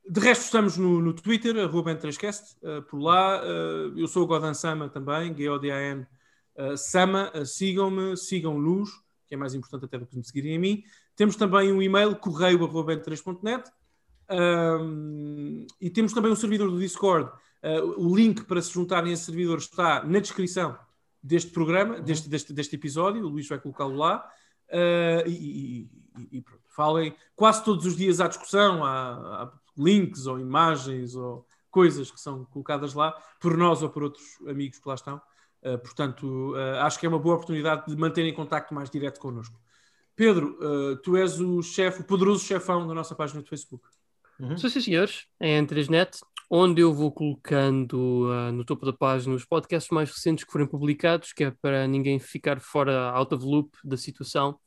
De resto, estamos no, no Twitter, arroba 3 cast uh, por lá. Uh, eu sou o Godan Sama também, G-O-D-A-N uh, Sama. sigam-me, sigam Luz, que é mais importante até do que me seguirem a mim. Temos também um e-mail, correio arroba 3.net. Um, e temos também um servidor do Discord. o link para se juntarem a esse servidor está na descrição deste programa, uhum. deste, deste, deste episódio. O Luís vai colocá-lo lá. e, e, e pronto. Falem quase todos os dias à discussão, há links ou imagens ou coisas que são colocadas lá por nós ou por outros amigos que lá estão. Uh, portanto, uh, acho que é uma boa oportunidade de manter em contacto mais direto connosco. Pedro, uh, tu és o chefe, o poderoso chefão da nossa página do Facebook. Uhum. Sim, sim, senhores, é em 3net, onde eu vou colocando no topo da página os podcasts mais recentes que forem publicados, que é para ninguém ficar fora out of loop da situação.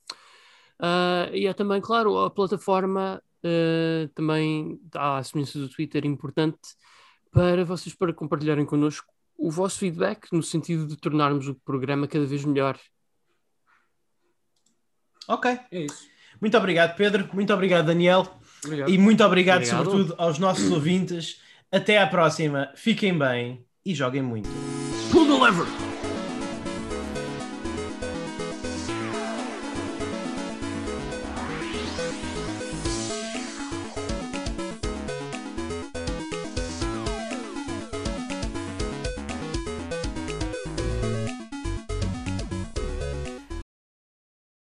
e é também, claro, a plataforma uh, também há a semelhança do Twitter importante para vocês para compartilharem connosco o vosso feedback no sentido de tornarmos o programa cada vez melhor. Ok, é isso. Muito obrigado, Pedro. Muito obrigado, Daniel. Obrigado. E muito obrigado, obrigado, sobretudo, aos nossos ouvintes. Até à próxima. Fiquem bem e joguem muito. Pull the lever!